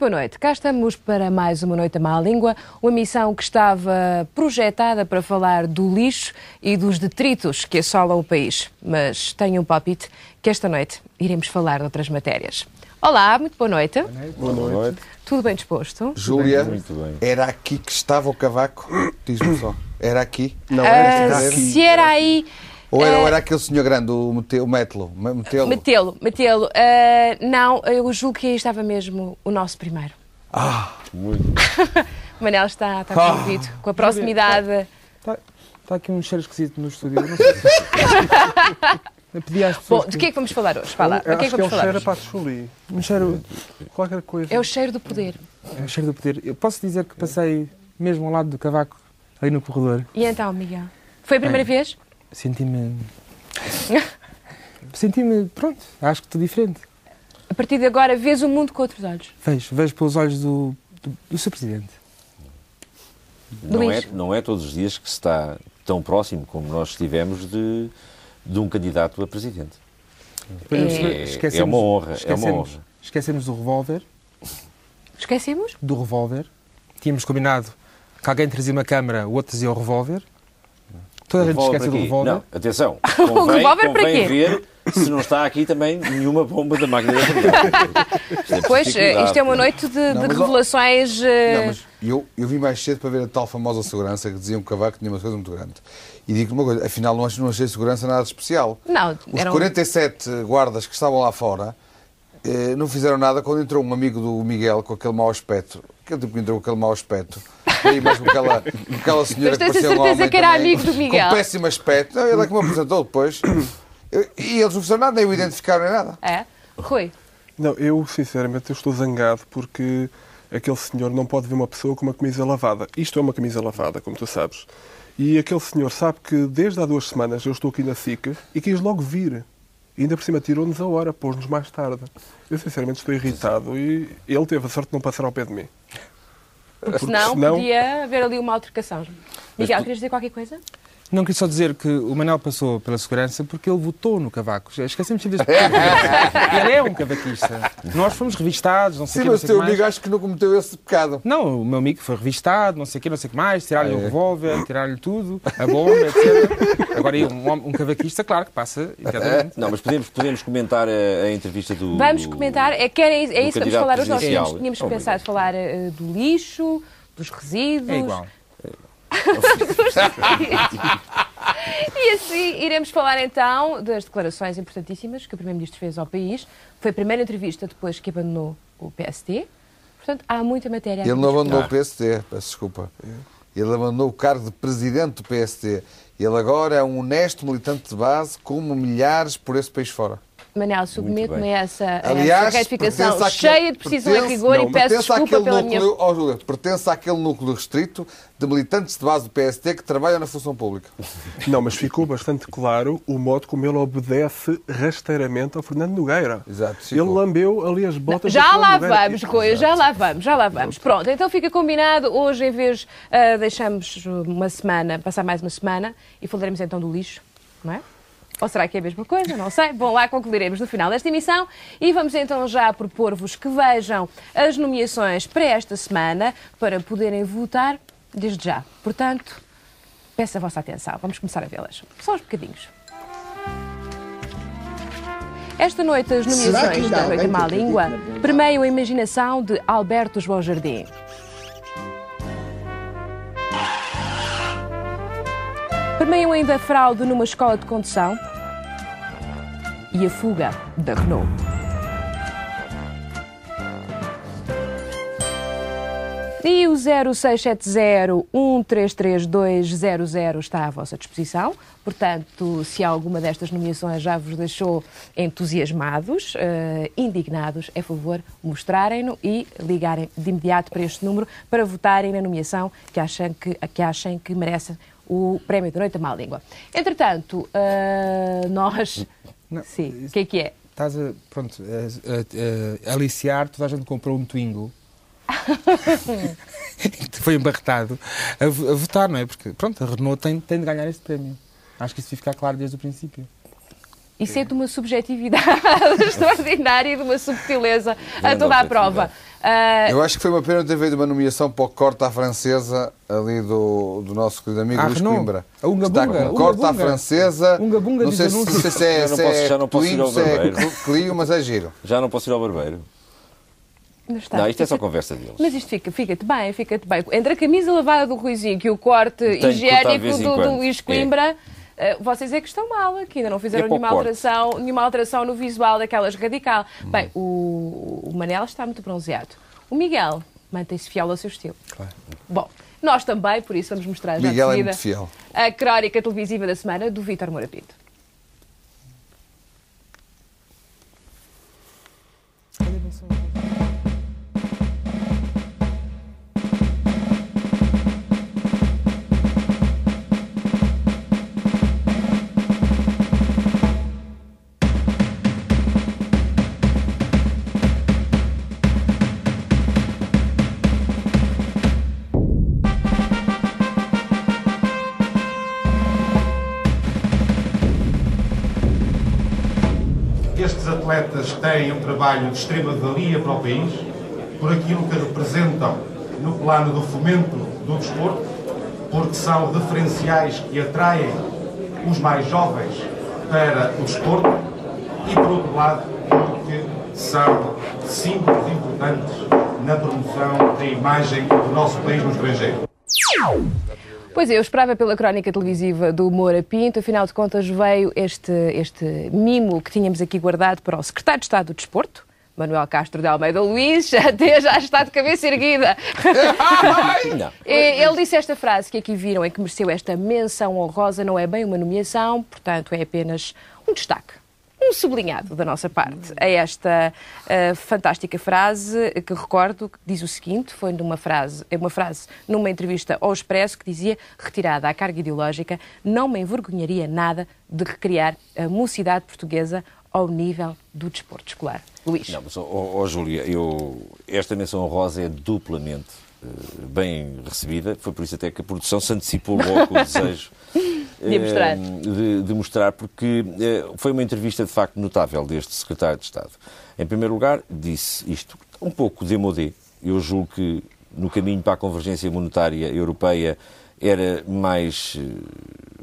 Boa noite. Cá estamos para mais uma Noite à Má Língua, uma missão que estava projetada para falar do lixo e dos detritos que assolam o país. Mas tenho um palpite que esta noite iremos falar de outras matérias. Olá, muito boa noite. Boa noite. Tudo bem disposto? Júlia, Muito bem. era aqui que estava o cavaco? Diz-me só. Era aqui? Não, era aqui. se era aí. Ou era, eh, ou era aquele senhor grande, o Mete- o Metelo? Me- Metelo? Metê-lo, metê-lo. Ah, não, eu julgo que aí estava mesmo o nosso primeiro. Muito O Manel está, está Ah. comovido com a proximidade. Está tá aqui um cheiro esquisito no estúdio. eu Não sei se... Eu pedi às pessoas. Bom, de que é que vamos falar hoje? Fala, Eu de que é acho que que é falar cheiro a patchouli. Um cheiro. Qualquer coisa. É o cheiro do poder. É o cheiro do poder. Eu posso dizer que passei mesmo ao lado do cavaco, ali no corredor. E então, Miguel? Foi a primeira vez? Senti-me. Senti-me. Pronto, acho que estou diferente. A partir de agora, vês o mundo com outros olhos. Vejo, vejo pelos olhos do, do, do Sr. Presidente. Não é, não é todos os dias que se está tão próximo como nós estivemos de, de um candidato a presidente. É- é uma honra, é uma honra. Esquecemos do revólver. Esquecemos? Do revólver. Tínhamos combinado que alguém trazia uma câmara, o outro trazia o revólver. Toda a gente esquece do revólver. Não, atenção. Convém, revólver para quê? ver se não está aqui também nenhuma bomba da máquina da verdade. É Pois, eh, isto é uma noite de, de Não, mas- revelações. eh, Não, mas eu, eu vim mais cedo para ver a tal famosa segurança que dizia um cavaco que tinha uma coisa muito grande. E digo-te uma coisa, afinal não, acho, não achei segurança nada de especial. Não, Os eram- 47 guardas que estavam lá fora eh, não fizeram nada quando entrou um amigo do Miguel com aquele mau aspecto. Aquele tipo que entrou com aquele mau aspecto. Aí mais com aquela, com aquela senhora Mas tens a que parecia um certeza homem que era também, amigo do Miguel? Com péssimo aspecto. Não, ele é que me apresentou depois. E eles não fizeram nada, nem o identificaram nem nada. É? Rui, Não, eu sinceramente eu estou zangado porque aquele senhor não pode ver uma pessoa com uma camisa lavada. Isto é uma camisa lavada, como tu sabes. E aquele senhor sabe que desde há duas semanas eu estou aqui na SIC e quis logo vir. E ainda por cima tirou-nos a hora, pôs-nos mais tarde. Eu sinceramente estou irritado e ele teve a sorte de não passar ao pé de mim. Porque Porque senão, senão- podia haver ali uma altercação. Miguel, querias dizer qualquer coisa? Não queria só dizer que o Manel passou pela segurança porque ele votou no cavaco. Já Esquecemos sempre detalhe. Ele é um cavaquista. Nós fomos revistados, não sei Sim, o quê, não mas o sei teu o que mais. amigo acho que não cometeu esse pecado. Não, o meu amigo foi revistado, não sei o quê, não sei o que mais, tiraram-lhe o é? revólver, tiraram-lhe tudo, a bomba, etc. Agora, um, um cavaquista, claro que passa. Não, mas podemos, podemos comentar a, a entrevista do. Vamos do- comentar. É, que era, é isso que vamos falar hoje. Nós tínhamos, tínhamos pensado falar eh, do lixo, dos resíduos. É igual. E assim iremos falar então das declarações importantíssimas que o Primeiro-Ministro fez ao país. Foi a primeira entrevista depois que abandonou o PST. Portanto, há muita matéria Ele não abandonou o PST, peço desculpa. Ele abandonou o cargo de presidente do PST. Ele agora é um honesto militante de base, como milhares por esse país fora. Manel, submeto-me a essa, a Aliás, essa retificação àquele- cheia de precisão e pertence- rigor não, e peço pertence desculpa àquele pela minha... núcleo, ó, Júlia, pertence àquele núcleo restrito de militantes de base do PST que trabalham na função pública. Não, mas ficou bastante claro o modo como ele obedece rasteiramente ao Fernando Nogueira. Exato, Ele lambeu ali as botas do Já Fernando lá Nogueira. vamos, Rui, já lá vamos, já lá vamos. Pronto, então fica combinado. Hoje, em vez, ah, deixamos uma semana, passar mais uma semana e falaremos então do lixo, não é? Ou será que é a mesma coisa? Não sei. Bom, lá concluiremos no final desta emissão e vamos então já propor-vos que vejam as nomeações para esta semana para poderem votar desde já. Portanto, peço a vossa atenção. Vamos começar a vê-las. Só uns bocadinhos. Esta noite, as nomeações da Noite Má Língua permeiam a imaginação de Alberto João Jardim. Permeiam ainda a fraude numa escola de condução e a fuga da Renault. E o 0670-133200 está à vossa disposição. Portanto, se alguma destas nomeações já vos deixou entusiasmados, eh, indignados, é favor mostrarem-no e ligarem de imediato para este número para votarem na nomeação que achem que, que, que merece o Prémio da Noite à Má Língua. Entretanto, eh, nós... Não, Sim, o que é que é? Estás a, pronto, a, a- a aliciar, toda a gente comprou um Twingo. Foi embarretado a, a votar, não é? Porque, pronto, a Renault tem, tem de ganhar este prémio. Acho que isso fica claro desde o princípio. Isso é de uma subjetividade extraordinária e de uma subtileza a toda a prova. Uh... Eu acho que foi uma pena ter feito uma nomeação para o corte à francesa ali do, do nosso querido amigo ah, Luís Coimbra. A Unga Está Bunga. com corte à francesa. Unga Bunga não sei se, se, se é, se é, já não posso ir ao barbeiro. Se é Clio, mas é giro. Já não posso ir ao barbeiro. Está, não, isto é só conversa deles. Mas isto fica, fica-te bem, fica-te bem. Entre a camisa lavada do Ruizinho e o corte higiênico do, do Luís Coimbra, é. Vocês é que estão mal aqui, ainda não fizeram é nenhuma alteração, nenhuma alteração no visual daquelas radical. Hum. Bem, o, o Manel está muito bronzeado. O Miguel mantém-se fiel ao seu estilo. Claro. Bom, nós também, por isso vamos mostrar já Miguel é muito fiel. a crónica televisiva da semana do Vítor Moura Atletas têm um trabalho de extrema valia para o país, por aquilo que representam no plano do fomento do desporto, porque são referenciais que atraem os mais jovens para o desporto e, por outro lado, porque são símbolos importantes na promoção da imagem do nosso país no estrangeiro. Pois é, eu esperava pela crónica televisiva do Moura Pinto, afinal de contas veio este, este mimo que tínhamos aqui guardado para o secretário de Estado do Desporto, Manuel Castro de Almeida Luís, até já está de cabeça erguida. Ele disse esta frase que aqui viram, é que mereceu esta menção honrosa, não é bem uma nomeação, portanto é apenas um destaque um sublinhado da nossa parte a esta uh, fantástica frase que recordo, que diz o seguinte, foi numa frase, é uma frase numa entrevista ao Expresso que dizia, retirada a carga ideológica, não me envergonharia nada de recriar a mocidade portuguesa ao nível do desporto escolar. Luís. Não, mas, oh, oh, Júlia, eu, esta menção honrosa é duplamente bem recebida, foi por isso até que a produção se antecipou logo o desejo de mostrar. De, de, mostrar, porque eh, foi uma entrevista de facto notável deste secretário de Estado. Em primeiro lugar, disse isto, um pouco demodé. Eu julgo que no caminho para a convergência monetária europeia era mais eh,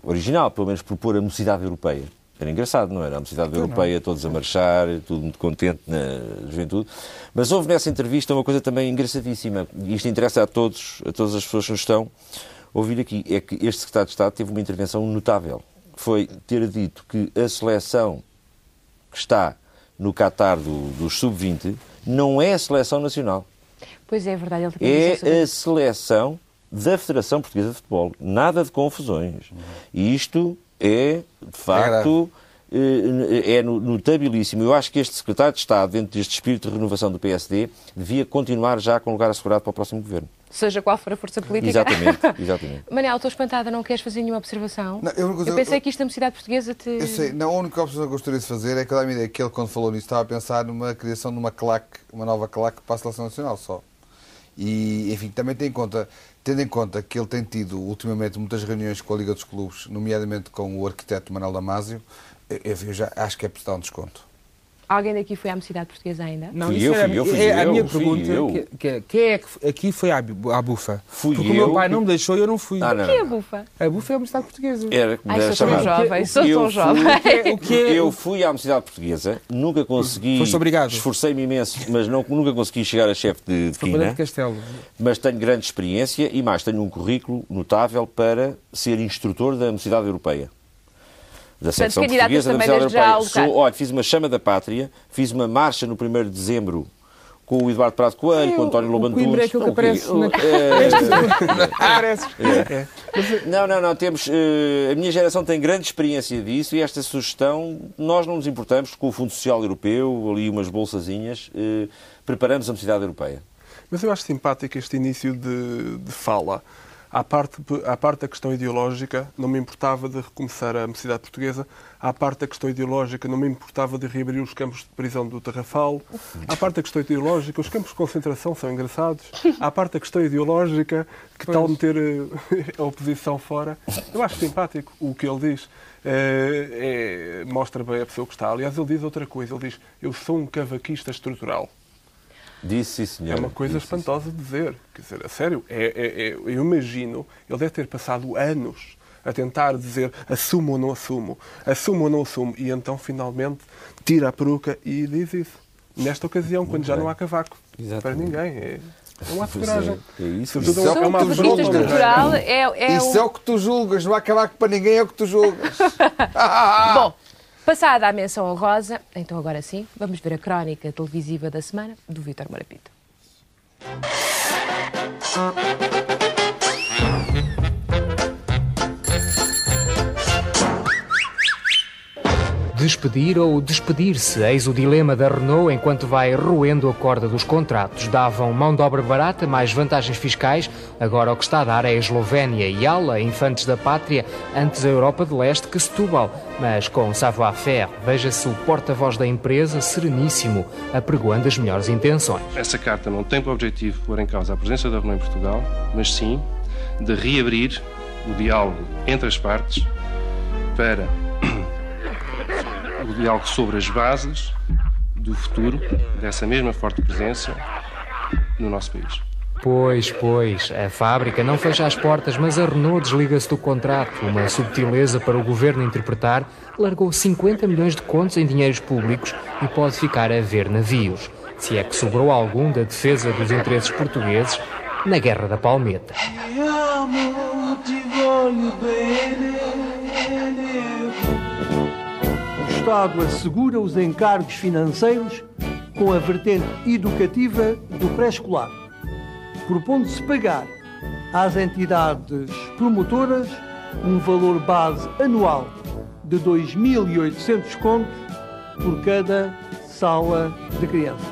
original, pelo menos propor a mocidade europeia. Era engraçado, não era? A mocidade não, europeia, não. todos a marchar, tudo muito contente na juventude. Mas houve nessa entrevista uma coisa também engraçadíssima, e isto interessa a todos, a todas as pessoas que nos estão ouvir aqui é que este secretário de Estado teve uma intervenção notável. Foi ter dito que a seleção que está no Qatar do, dos sub-20 não é a seleção nacional. Pois é, é verdade. É a seleção da Federação Portuguesa de Futebol. Nada de confusões. E isto é, de facto, é, é notabilíssimo. Eu acho que este secretário de Estado, dentro deste espírito de renovação do PSD, devia continuar já com lugar assegurado para o próximo governo seja qual for a força política. Exatamente, exatamente. Manel, estou espantada, não queres fazer nenhuma observação? Não, eu, eu, pensei que isto da cidade portuguesa te... Eu sei, não, a única observação que eu gostaria de fazer é que minha ideia que ele, quando falou nisso, estava a pensar numa criação de uma claque, uma nova claque para a Seleção Nacional só. E, enfim, também tem em conta, tendo em conta que ele tem tido ultimamente muitas reuniões com a Liga dos Clubes, nomeadamente com o arquiteto Manuel Damasio, eu, eu já acho que é prestar um desconto. Alguém daqui foi à Mocidade Portuguesa ainda? Não, fui isso eu, é, fui eu, fui é, eu, a minha pergunta. Que, que, é que aqui foi à, à bufa? Fui Porque eu. o meu pai não me deixou e eu não fui. Ah, não, o que é a bufa? A bufa é a Mocidade Portuguesa. Era, Ai, sou tão jovem, sou tão jovem. O que é, eu fui à Mocidade Portuguesa, nunca consegui... Foste obrigado. Esforcei-me imenso, mas não, nunca consegui chegar a chefe de, de quina. de Castelo. Mas tenho grande experiência e mais, tenho um currículo notável para ser instrutor da Mocidade Europeia da secção portuguesa da Universidade Europeia. Sou, olha, fiz uma chama da pátria, fiz uma marcha no 1 de dezembro com o Eduardo Prado Coelho, com o António Lobantunes. O Coimbra é aquilo que aparece na... é... é. Não, não, não. Temos, uh, a minha geração tem grande experiência disso e esta sugestão, nós não nos importamos com o Fundo Social Europeu, ali umas bolsazinhas, uh, preparamos a cidade europeia. Mas eu acho simpático este início de, de fala à parte, à parte da questão ideológica, não me importava de recomeçar a mocidade portuguesa. À parte da questão ideológica, não me importava de reabrir os campos de prisão do Tarrafal. À parte da questão ideológica, os campos de concentração são engraçados. À parte da questão ideológica, que pois. tal meter eh, a oposição fora? Eu acho simpático o que ele diz. É, é, mostra bem a pessoa que está. Aliás, ele diz outra coisa. Ele diz: Eu sou um cavaquista estrutural. Disse, senhor. É uma coisa espantosa de dizer. Quer dizer, a sério, é, é- é- eu imagino, ele deve ter passado anos a tentar dizer assumo ou não assumo, assumo ou não assumo, e então finalmente tira a peruca e diz isso. Nesta ocasião, quando já bem. não há cavaco Exatamente. para ninguém. É, é um ato de Pois coragem. é, é isso. Sobretudo Isso é Sou uma um afronta, é? estrutural. É, é Isso o- é o que tu julgas, não há acabar para ninguém, é o que tu julgas. Bom, passada a menção honrosa, então agora sim, vamos ver a crónica televisiva da semana do Vítor Marapito. Despedir ou despedir-se, eis o dilema da Renault enquanto vai roendo a corda dos contratos. Davam mão de obra barata, mais vantagens fiscais. Agora o que está a dar é a Eslovénia e Ala, infantes da pátria, antes a Europa de Leste que Setúbal. Mas com savoir-faire, veja-se o porta-voz da empresa, sereníssimo, apregoando as melhores intenções. Essa carta não tem por objetivo pôr em causa a presença da Renault em Portugal, mas sim de reabrir o diálogo entre as partes para diálogo sobre as bases do futuro dessa mesma forte presença no nosso país. Pois, pois, a fábrica não fecha as portas, mas a Renault desliga-se do contrato. Uma subtileza para o governo interpretar, largou 50 milhões de contos em dinheiros públicos e pode ficar a ver navios. Se é que sobrou algum da defesa dos interesses portugueses na Guerra da Palmeta. O Estado assegura os encargos financeiros com a vertente educativa do pré-escolar, propondo-se pagar às entidades promotoras um valor base anual de 2.800 contos por cada sala de crianças.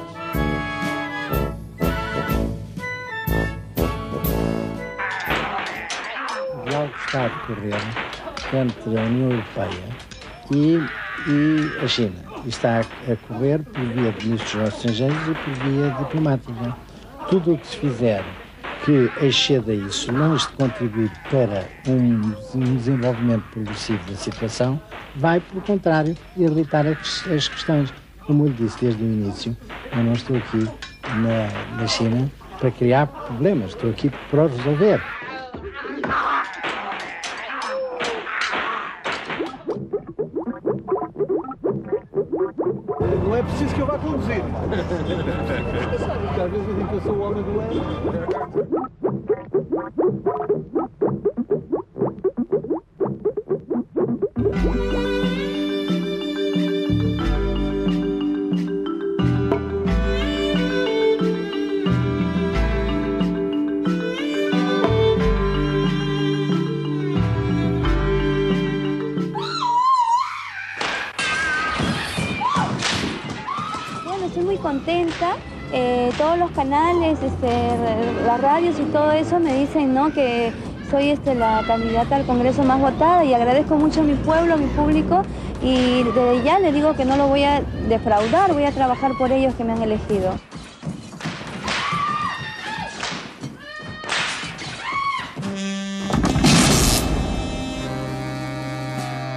O diálogo está a decorrer entre a União Europeia e, e a China. E está a, correr por via de ministros estrangeiros e por via diplomática. Tudo o que se fizer que exceda isso, não este contribuir para um, desenvolvimento progressivo da situação, vai, pelo contrário, irritar as, questões. Como eu disse desde o início, eu não estou aqui na, na China para criar problemas, estou aqui para resolver. Não é preciso que eu vá conduzir. Às vezes eu digo que eu sou o homem do ano. Contenta. Eh, todos los canales, este, las radios y todo eso me dicen ¿no? que soy este, la candidata al Congreso más votada y agradezco mucho a mi pueblo, a mi público y desde ya le digo que no lo voy a defraudar, voy a trabajar por ellos que me han elegido.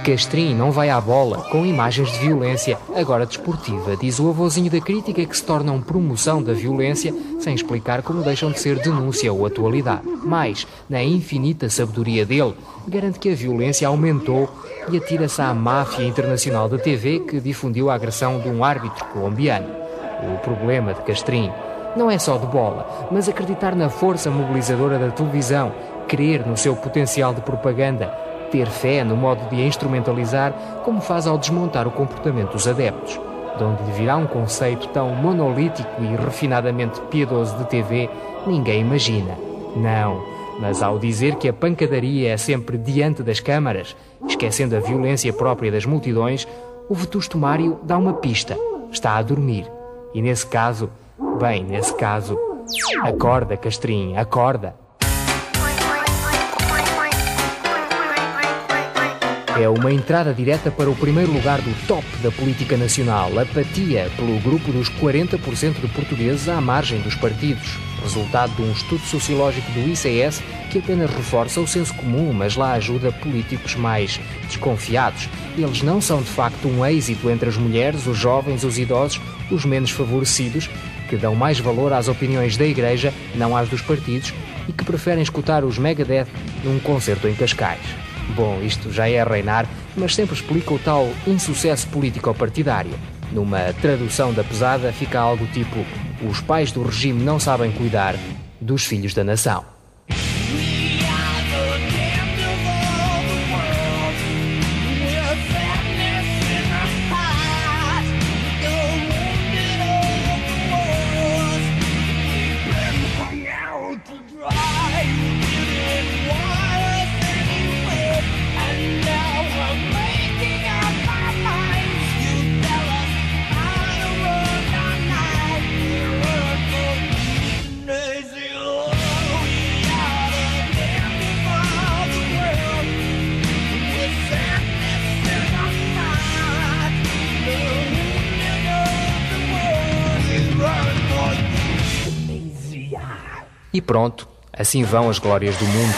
Castrim não vai à bola com imagens de violência, agora desportiva, diz o avôzinho da crítica que se tornam promoção da violência sem explicar como deixam de ser denúncia ou atualidade. Mas, na infinita sabedoria dele, garante que a violência aumentou e atira-se à máfia internacional da TV que difundiu a agressão de um árbitro colombiano. O problema de Castrim não é só de bola, mas acreditar na força mobilizadora da televisão, crer no seu potencial de propaganda, ter fé no modo de a instrumentalizar, como faz ao desmontar o comportamento dos adeptos. De onde lhe virá um conceito tão monolítico e refinadamente piedoso de TV, ninguém imagina. Não, mas ao dizer que a pancadaria é sempre diante das câmaras, esquecendo a violência própria das multidões, o vetusto Mário dá uma pista. Está a dormir. E nesse caso, bem, nesse caso, acorda, Castrim, acorda. É uma entrada direta para o primeiro lugar do top da política nacional, apatia pelo grupo dos 40% de portugueses à margem dos partidos. Resultado de um estudo sociológico do ICS que apenas reforça o senso comum, mas lá ajuda políticos mais desconfiados. Eles não são de facto um êxito entre as mulheres, os jovens, os idosos, os menos favorecidos, que dão mais valor às opiniões da Igreja, não às dos partidos, e que preferem escutar os Megadeth num concerto em Cascais. Bom, isto já é reinar, mas sempre explica o tal insucesso político-partidário. Numa tradução da pesada fica algo tipo: os pais do regime não sabem cuidar dos filhos da nação. Pronto, assim vão as glórias do mundo.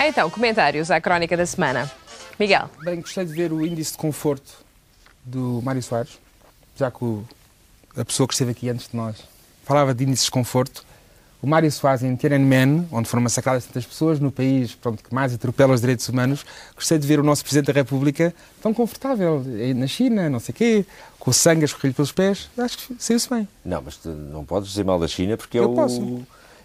Então, comentários à crónica da semana. Miguel. Bem, gostei de ver o índice de conforto do Mário Soares, já que o- a pessoa que esteve aqui antes de nós falava de índices de conforto. O Mário Soares em Tiananmen, onde foram massacradas tantas pessoas, no país pronto, que mais atropela os direitos humanos, gostei de ver o nosso Presidente da República tão confortável, eh, na China, não sei o quê, com o sangue a escorrer pelos pés. Acho que saiu-se bem. Não, mas não podes dizer mal da China porque é Eu o. posso.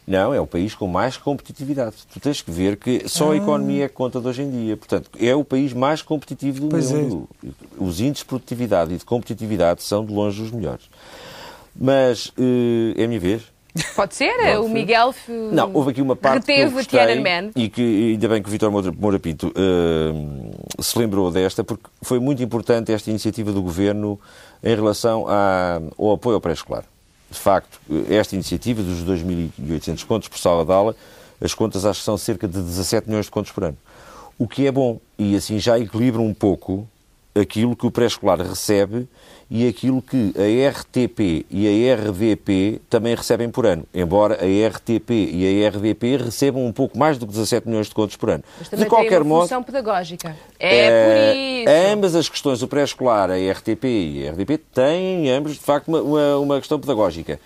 Não, é o país com mais competitividade. Tu tens que ver que só a Ah. economia é que conta de hoje em dia. Portanto, é o país mais competitivo do Pois é. mundo. Os índices de produtividade e de competitividade são de longe os melhores. Mas eh, é a minha vez. Pode ser? o Miguel f- Não, houve aqui uma parte que eu gostei Tiananmen. e que ainda bem que o Vítor Moura, Pinto eh, se lembrou desta, porque foi muito importante esta iniciativa do Governo em relação à- ao apoio ao pré-escolar. De facto, esta iniciativa dos 2.800 contos por sala de aula, as contas acho que são cerca de 17 milhões de contos por ano. O que é bom e assim já equilibra um pouco aquilo que o pré-escolar recebe e aquilo que a RTP e a RDP também recebem por ano. Embora a RTP e a RDP recebam um pouco mais do que 17 milhões de contos por ano. Mas também de qualquer tem uma modo, função pedagógica. É eh, por isso. ambas as questões do pré-escolar, a RTP e a RDP, têm ambos, de facto, uma, uma, uma questão pedagógica.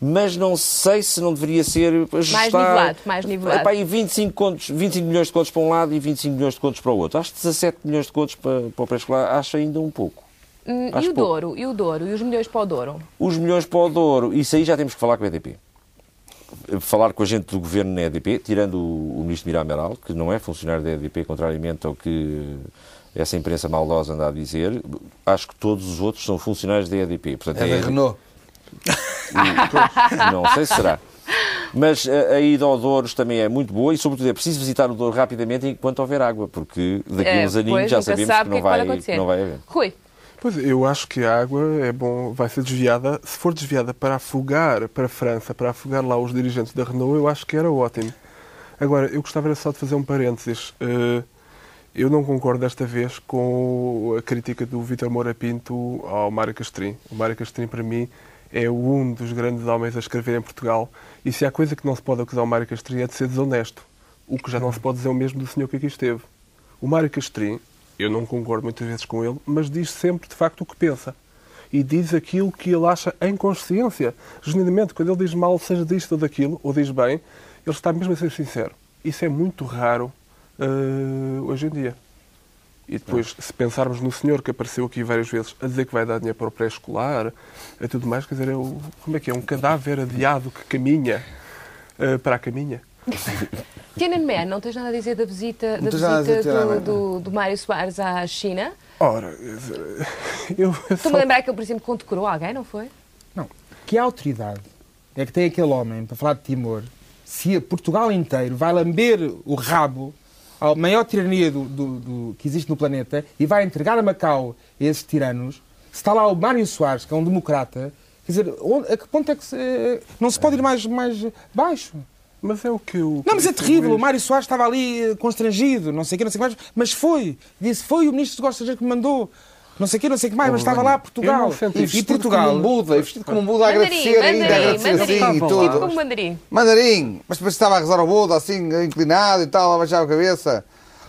Mas não sei se não deveria ser ajustado. nivelado, mais nivelado. Epá, e 25, contos, 25 milhões de contos para um lado e 25 milhões de contos para o outro. Acho que 17 milhões de contos para, para o pré-escolar, acho ainda um pouco. Hum, e o pouco. Douro? E o Douro? E os milhões para o Douro? Os milhões para o Douro, isso aí já temos que falar com a EDP. Falar com a gente do governo na EDP, tirando o, o ministro Mirameral, que não é funcionário da EDP, contrariamente ao que essa imprensa maldosa anda a dizer, acho que todos os outros são funcionários da EDP. Portanto, É da EDP Renault. não sei se será. Mas a, a ida ao Douros também é muito boa e, sobretudo, é preciso visitar o Douro rapidamente enquanto houver água, porque daqui a É, uns aninhos já sabemos sabe que o não, que é que vai, que não vai haver. Rui. Pois, eu acho que a água é bom, vai ser desviada. Se for desviada para afogar para a França, para afogar lá os dirigentes da Renault, eu acho que era ótimo. Agora, eu gostava só de fazer um parênteses. Eh, Eu não concordo desta vez com a crítica do Vítor Moura Pinto ao Mário Castrim. O Mário Castrim, para mim, é um dos grandes homens a escrever em Portugal. E se há coisa que não se pode acusar o Mário Castrim é de ser desonesto. O que já não se pode dizer o mesmo do senhor que aqui esteve. O Mário Castrim, eu não concordo muitas vezes com ele, mas diz sempre de facto o que pensa. E diz aquilo que ele acha em consciência. Genuinamente, quando ele diz mal, seja disto ou daquilo, ou diz bem, ele está mesmo a ser sincero. Isso é muito raro eh, hoje em dia. E depois, se pensarmos no senhor que apareceu aqui várias vezes a dizer que vai dar dinheiro para o pré-escolar, a tudo mais, quer dizer, é o, como é que é? Um cadáver adiado que caminha eh, para a caminha. Tiananmen, não tens nada a dizer da visita, da dizer visita de do, do, do Mário Soares à China? Ora, dizer, eu, eu só- Estou-me a lembrar que ele, por exemplo, condecorou alguém, não foi? Não. Que autoridade é que tem aquele homem para falar de Timor se Portugal inteiro vai lamber o rabo à maior tirania do, do- que existe no planeta e vai entregar a Macau a esses tiranos? Se está lá o Mário Soares, que é um democrata, quer dizer, onde- a que ponto é que se, eh, não se pode ir mais, mais baixo? Mas é o que eu. Não, mas é disse terrível. O. Mário Soares estava ali eh, constrangido, não sei o quê, não sei o que mais, mas foi. Disse, foi o ministro dos Negócios Estrangeiros que me mandou. Não sei o quê, não sei o que mais, mas estava lá Portugal. Não E Portugal- como um Buda, e vestido como um Buda a Mandarim, agradecer ainda, a mandarim, agradecer mandarim. assim e Tipo tudo. como mandarim. Mandarim, mas depois estava a rezar ao Buda assim, inclinado e tal, a baixar a cabeça.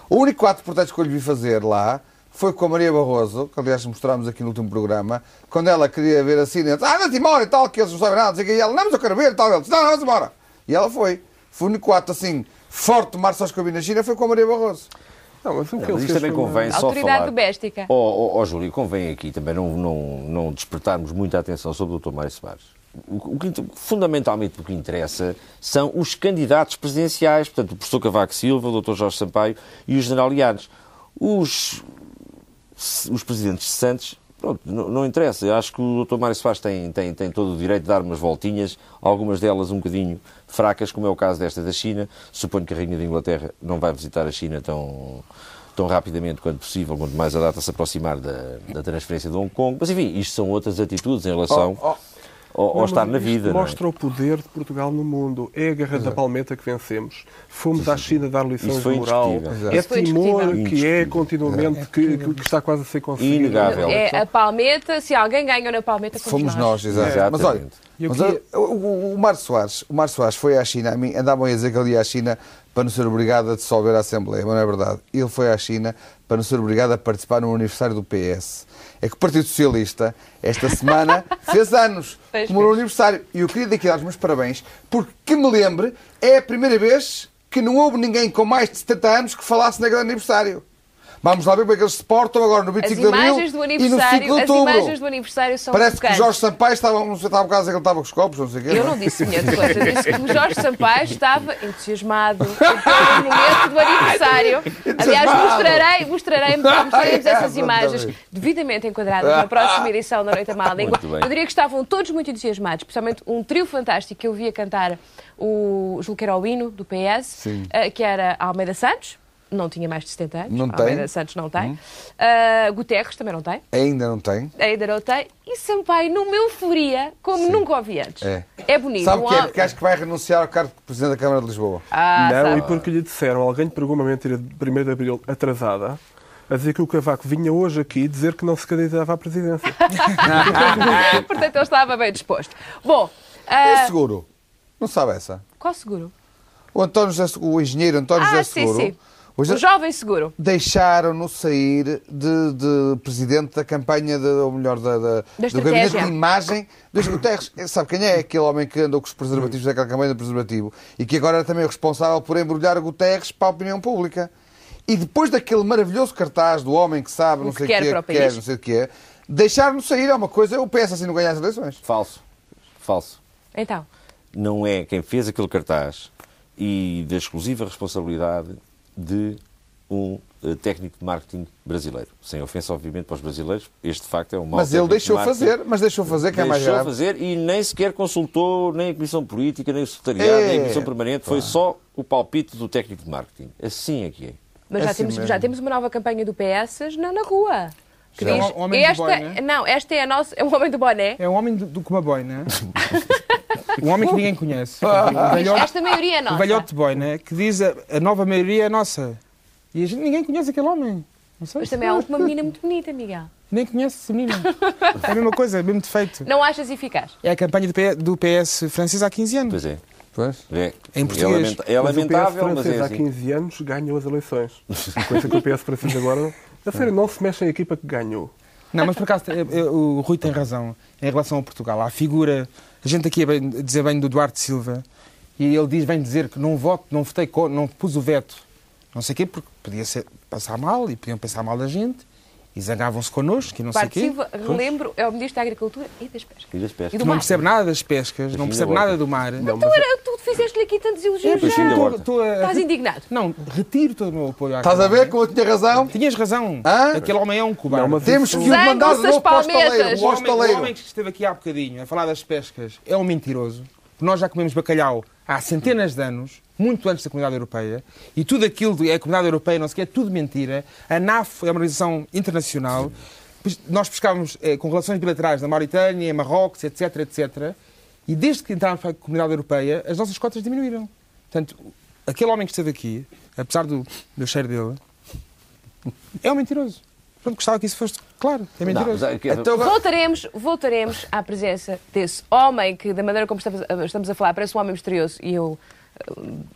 O único ato protesto que eu lhe vi fazer lá foi com a Maria Barroso, que aliás mostrámos aqui no último programa, quando ela queria ver acidentes. Ah, anda-te embora e tal, que eles não sabem nada. não sei o quê. E ela, não, mas eu quero ver e tal. Ele disse, não, não, vamos embora. E ela foi. Foi o único ato assim forte de Marcos Oscar na China foi com a Maria Barroso. Não, mas o que Não, ele mas isto também convém só Autoridade falar. doméstica. Ó ó, ó, Júlio, convém aqui também não, não, não despertarmos muita atenção sobre o Dr. Mário Soares. O, o que, fundamentalmente o que interessa são os candidatos presidenciais, portanto, o professor Cavaco Silva, o Dr. Jorge Sampaio e o General Lianes. Os, os presidentes cessantes, pronto, não, não interessa. Eu acho que o Dr. Mário Soares tem, tem, tem todo o direito de dar umas voltinhas, algumas delas um bocadinho fracas, como é o caso desta da China. Suponho que a Rainha da Inglaterra não vai visitar a China tão, tão rapidamente quanto possível, quanto mais a data se aproximar da, da transferência de Hong Kong. Mas, enfim, isto são outras atitudes em relação Oh, oh. Ao Não, estar na vida. é? Mostra o poder de Portugal no mundo. É a Garra da Palmeta que vencemos. Fomos à China dar lições de moral. É Timor que é continuamente, que, que- que está quase a ser conseguido. Inegável. É a palmeta, se alguém ganhou na palmeta, Fomos nós, exato. Exatamente. Mas olha, mas olha, o, o, o Mário Soares, o Mário Soares foi à China, a mim andavam a dizer que ele ia à China para não ser obrigado a dissolver a Assembleia, mas não é verdade. Ele foi à China para não ser obrigado a participar no aniversário do PS. É que o Partido Socialista, esta semana, fez anos, no fez. aniversário. E eu queria daqui dar os meus parabéns, porque que me lembre, é a primeira vez que não houve ninguém com mais de 70 anos que falasse naquele aniversário. Vamos lá ver como é que eles se portam agora no As 25 de Abril imagens do e no 5 aniversário, de as Outubro. imagens do aniversário são Parece que o. Jorge Sampaio estava, não sei, estava causa que ele estava com os copos, não sei o quê. Eu não disse semelhante coisa. Eu disse que o Jorge Sampaio estava entusiasmado com o momento do aniversário. Aliás, mostrarei, mostrarei, mostraremos essas imagens devidamente enquadradas na próxima edição da Noite à Má Língua. Eu diria que estavam todos muito entusiasmados, especialmente um trio fantástico que eu via cantar o julgo que era o hino do PS, Sim. eh, que era Almeida Santos. Não tinha mais de 70 anos. Não tem. Santos não tem. Eh, Guterres também não tem. Ainda não tem. Ainda não tem. E Sampaio numa euforia como nunca ouvi antes. É. bonito. Sabe o Um que é? Porque acho que vai renunciar ao cargo de Presidente da Câmara de Lisboa. Ah, não, sabe. e porque lhe disseram, alguém lhe pregou uma mentira de 1 de Abril atrasada, a dizer que o Cavaco vinha hoje aqui dizer que não se candidatava à presidência. Portanto, ele estava bem disposto. Bom, ah, o seguro? Não sabe essa? qual seguro? O, António José, o engenheiro António Ah, José sim, Seguro. sim. O jovem seguro. Deixaram-no sair de, de presidente da campanha, de, ou melhor, da, da- do estratégia. gabinete de imagem dos Guterres. Sabe quem é? Aquele homem que andou com os preservativos daquela campanha do preservativo e que agora é também responsável por embrulhar Guterres para a opinião pública. E depois daquele maravilhoso cartaz do homem que sabe, O não sei o que é, que quer, não sei o que é, deixaram-no sair é uma coisa. O PS assim não ganha as eleições. Falso. Falso. Então, não é quem fez aquele cartaz e da exclusiva responsabilidade de um eh, técnico de marketing brasileiro. Sem ofensa, obviamente, para os brasileiros, este de facto é um mau Mas ele de deixou marketing. fazer, mas deixou fazer, que é mais Deixou grave. fazer e nem sequer consultou nem a Comissão Política, nem o Secretariado, É, nem a Comissão Permanente. Foi só o palpite do técnico de marketing. Assim é que é. mas É já, assim temos, mesmo. já temos uma nova campanha do PS na, na rua. Que diz, É um homem do esta, boné. Não, esta é a nossa. É o homem do boné. É um homem do, do com uma boina. um homem que ninguém conhece. Um Diz, velhote, esta maioria é nossa. velhote de boina que diz a, a nova maioria é nossa. E a gente, ninguém conhece aquele homem. Não sei Mas também há uma menina muito bonita, Miguel. Nem conhece essa menina. É a mesma coisa, é o mesmo defeito. Não achas eficaz? É a campanha do, P- do PS francês há 15 anos. Pois é. Pois. É, Em português. É, lamenta- é Mas o PS lamentável, mas francês é há assim. 15 anos ganhou as eleições. Coisa que o PS francês agora... A sério, não se mexe em equipa que ganhou. Não, mas por acaso o Rui tem razão em relação a Portugal. Há a figura, a gente aqui bem- a dizer bem do Duarte Silva, e ele diz, vem dizer que não voto, não votei, não pus o veto, não sei o quê, porque podia ser, passar mal e podiam pensar mal da gente, e zangavam-se connosco, e não sei o Parte quê. Silva, relembro, é o Ministro da Agricultura e das Pescas. E das pescas. E não mar. percebe nada das pescas, não percebe nada do mar. Não, Tu, mas era, tu fizeste-lhe aqui tantos elogios. Da já. Estou a- Estás indignado. Não, retiro todo o meu apoio à Estás a ver como eu tinha razão? Tinhas razão. Hã? Aquele homem é um cobarde. Não, Temos que o mandar de novo para o estaleiro. O homem que esteve aqui há bocadinho a falar das pescas é um mentiroso. Nós já comemos bacalhau há centenas de anos, muito antes da Comunidade Europeia, e tudo aquilo é a Comunidade Europeia, não sei é tudo mentira. A NAF é uma organização internacional. Nós pescávamos eh, com relações bilaterais na Mauritânia, em Marrocos, etc, etc. E desde que entramos para a Comunidade Europeia, as nossas cotas diminuíram. Portanto, aquele homem que esteve aqui, apesar do, do cheiro dele, é um mentiroso. Portanto, gostava que isso fosse claro. É Não, mentiroso. mas, é que- Então, Voltaremos, voltaremos à presença desse homem que, da maneira como estamos, a- estamos a falar, parece um homem misterioso e eu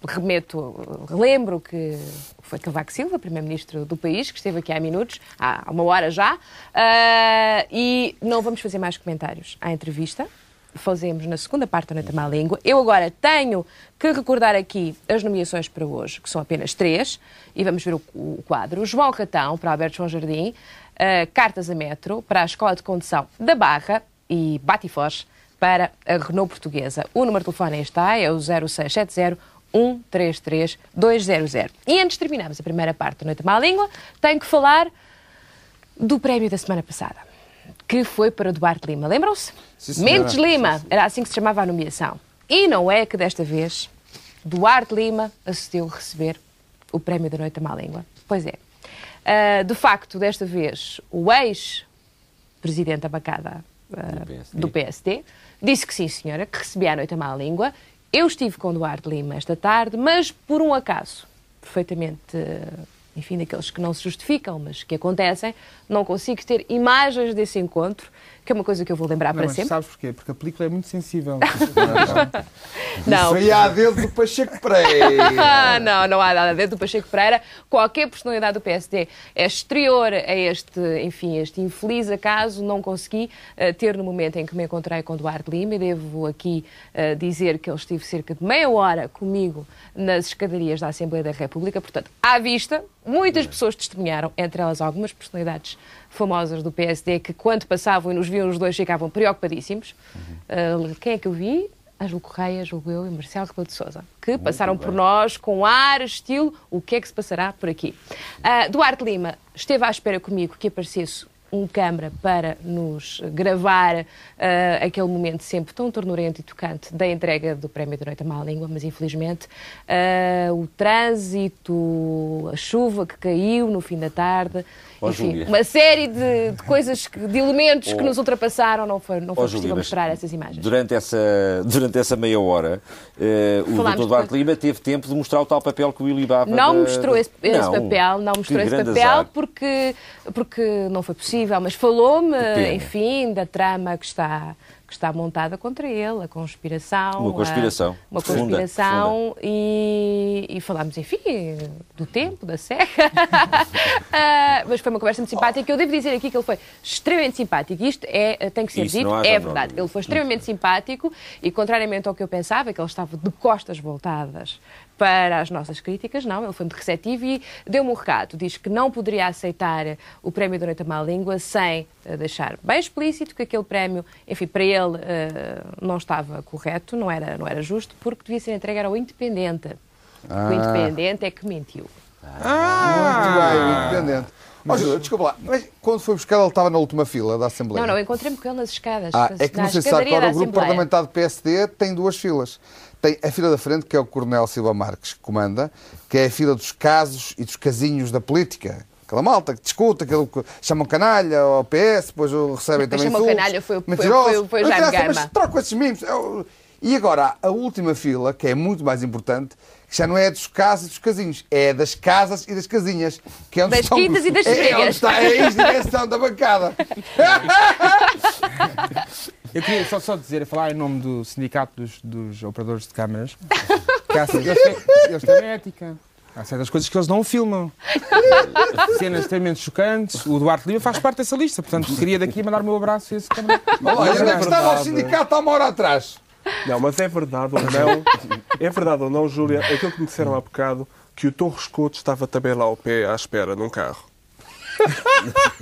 remeto, lembro que foi Cavaco Silva, primeiro-ministro do país, que esteve aqui há minutos, há uma hora já, ah, e não vamos fazer mais comentários à entrevista. Fazemos na segunda parte da Noite Má Língua. Eu agora tenho que recordar aqui as nomeações para hoje, que são apenas três, e vamos ver o, o quadro. João Ratão, para Alberto João Jardim, ah, Cartas a Metro, para a Escola de Condução da Barra e Batifós, para a Renault Portuguesa. O número de telefone está, é o 0670 133 200. E antes de terminarmos a primeira parte da Noite Má Língua, tenho que falar do prémio da semana passada, que foi para Duarte Lima. Lembram-se? Mendes Lima, era assim que se chamava a nomeação. E não é que desta vez Duarte Lima acedeu a receber o prémio da Noite à Má Língua. Pois é. Ah, de facto, desta vez, o ex-presidente da bancada ah, PSD. do PSD disse que sim, senhora, que recebia a Noite à Má Língua. Eu estive com Duarte Lima esta tarde, mas por um acaso, perfeitamente, eh, enfim, daqueles que não se justificam, mas que acontecem, não consigo ter imagens desse encontro, que é uma coisa que eu vou lembrar Não, para mas sempre. sabes porquê? Porque a película é muito sensível. Não. Foi a dedo do Pacheco Pereira. Ah, não, não há nada dentro do Pacheco Pereira. Qualquer personalidade do PSD é exterior a este, enfim, este infeliz acaso. Não consegui eh, ter no momento em que me encontrei com Duarte Lima e devo aqui eh, dizer que ele esteve cerca de meia hora comigo nas escadarias da Assembleia da República. Portanto, à vista, muitas pessoas testemunharam, entre elas algumas personalidades famosas do PSD que quando passavam e nos viam os dois ficavam preocupadíssimos. Eh, quem é que eu vi? Ângelo Correia, julgo eu, e Marcelo Rebelo de Sousa, que passaram por nós com ar, estilo, o que é que se passará por aqui. Ah, Duarte Lima esteve à espera comigo que aparecesse um câmara para nos gravar ah, aquele momento sempre tão ternurento e tocante da entrega do Prémio da Noite à Má Língua, mas infelizmente ah, o trânsito, a chuva que caiu no fim da tarde, Ó, enfim, Júlia. uma série de, de coisas, que- de elementos que Ó. nos ultrapassaram, não foi, não foi Ó, possível Júlia, mostrar essas imagens. Durante essa, durante essa meia hora, eh, o Dr. Duarte. Lima teve tempo de mostrar o tal papel que o Willy Baba... Não da- mostrou esse, esse Não. papel, não mostrou Que esse papel azar. porque, porque não foi possível, mas falou-me, enfim, da trama que está, que está montada contra ele, a conspiração. Uma conspiração. a- uma Profunda, conspiração E, e falámos, enfim, do tempo, da seca. Ah, mas foi uma conversa muito simpática. Eu devo dizer aqui que ele foi extremamente simpático. Isto é, tem que ser Isso dito, é verdade. Ele foi extremamente simpático e, contrariamente ao que eu pensava, que ele estava de costas voltadas para as nossas críticas, não, ele foi muito receptivo e deu-me um recado. Diz que não poderia aceitar o prémio Noite à Má Língua sem eh, deixar bem explícito que aquele prémio, enfim, para ele eh, não estava correto, não era, não era justo, porque devia ser entregue ao Independente. Ah. O Independente é que mentiu. Muito bem, o independente. Ó, Júlia, desculpa lá, mas quando foi buscar ele estava na última fila da Assembleia? Não, não, encontrei-me com ele nas escadas. Ah, é que não sei se sabe, agora o grupo parlamentar do PSD tem duas filas. Tem a fila da frente, que é o Coronel Silva Marques, que comanda, que é a fila dos casos e dos casinhos da política. Aquela malta que discute, aquele que chamam canalha ao PS, depois o recebem Quem também insultos, canalha foi o- foi- mentirosos. foi o- foi o Não Jaime interessa, Gama. Mas troca esses mimos. É E agora, a última fila, que é muito mais importante, que já não é dos casos e dos casinhos, é das casas e das casinhas. Que é onde Das estão- quintas e das é, é onde fregas. está é a ex-direção da bancada. Eu queria só, só dizer, a falar em nome do Sindicato dos, dos Operadores de Câmaras, que há, eles, têm, eles têm ética. Há certas coisas que eles não filmam. Cenas extremamente chocantes. O Duarte Lima faz parte dessa lista. Portanto, queria daqui mandar o meu abraço a esse câmara. Olha, onde é que estava o sindicato há uma hora atrás? Não, mas é verdade ou não, é verdade ou não, Júlia, aquilo que me disseram há bocado, que o Torres Couto estava também lá ao pé, à espera, num carro.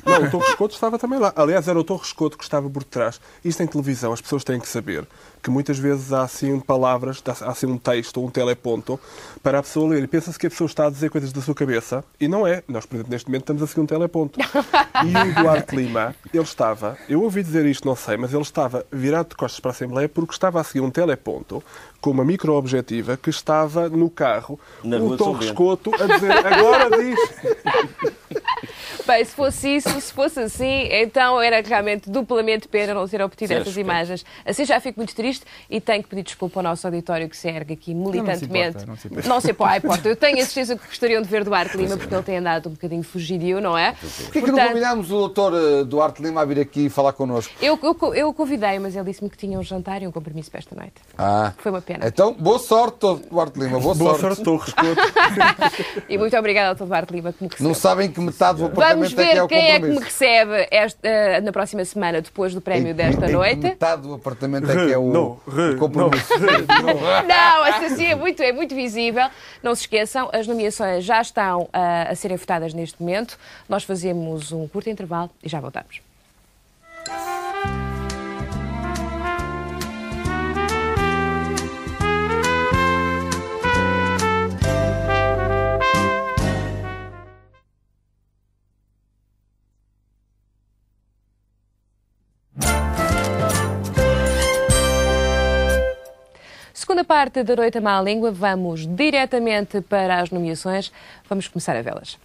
Não, o Torres Couto estava também lá. Aliás, era o Torres Couto que estava por trás. Isto em televisão, as pessoas têm que saber que muitas vezes há assim palavras, há assim um texto ou um teleponto para a pessoa ler. E pensa-se que a pessoa está a dizer coisas da sua cabeça e não é. Nós, por exemplo, neste momento estamos a seguir um teleponto. E o Duarte Lima, ele estava, eu ouvi dizer isto, não sei, mas ele estava virado de costas para a Assembleia porque estava a seguir um teleponto com uma micro-objetiva que estava no carro, Na o Torres. Couto a dizer agora diz. Bem, se fosse isso, se fosse assim, então era realmente duplamente pena não ter obtido Sim, essas imagens. Assim já fico muito triste e tenho que pedir desculpa ao nosso auditório que se ergue aqui militantemente. não se importa. Não se importa, importa. Eu tenho a certeza que gostariam de ver Duarte Lima porque ele tem andado um bocadinho fugidio, não é? Porquê que não combinámos o doutor eh, Duarte Lima a vir aqui falar connosco? Eu, eu, eu o convidei, mas ele disse-me que tinha um jantar e um compromisso para esta noite. Ah. Foi uma pena. Então, boa sorte, Duarte Lima, boa, Boa sorte. sorte, Torres. E muito obrigada ao. Duarte Lima que me recebeu. Não sabem que metade do Vamos é é ver quem é que me recebe esta- na próxima semana, depois do prémio desta Em que noite. Metade do apartamento é que é o, Não, re, o compromisso. Não, esta assim é muito, é muito visível. Não se esqueçam, as nomeações já estão ah, a serem votadas neste momento. Nós fazemos um curto intervalo e já voltamos. Parte da Noite à Má Língua, vamos diretamente para as nomeações. Vamos começar a vê-las.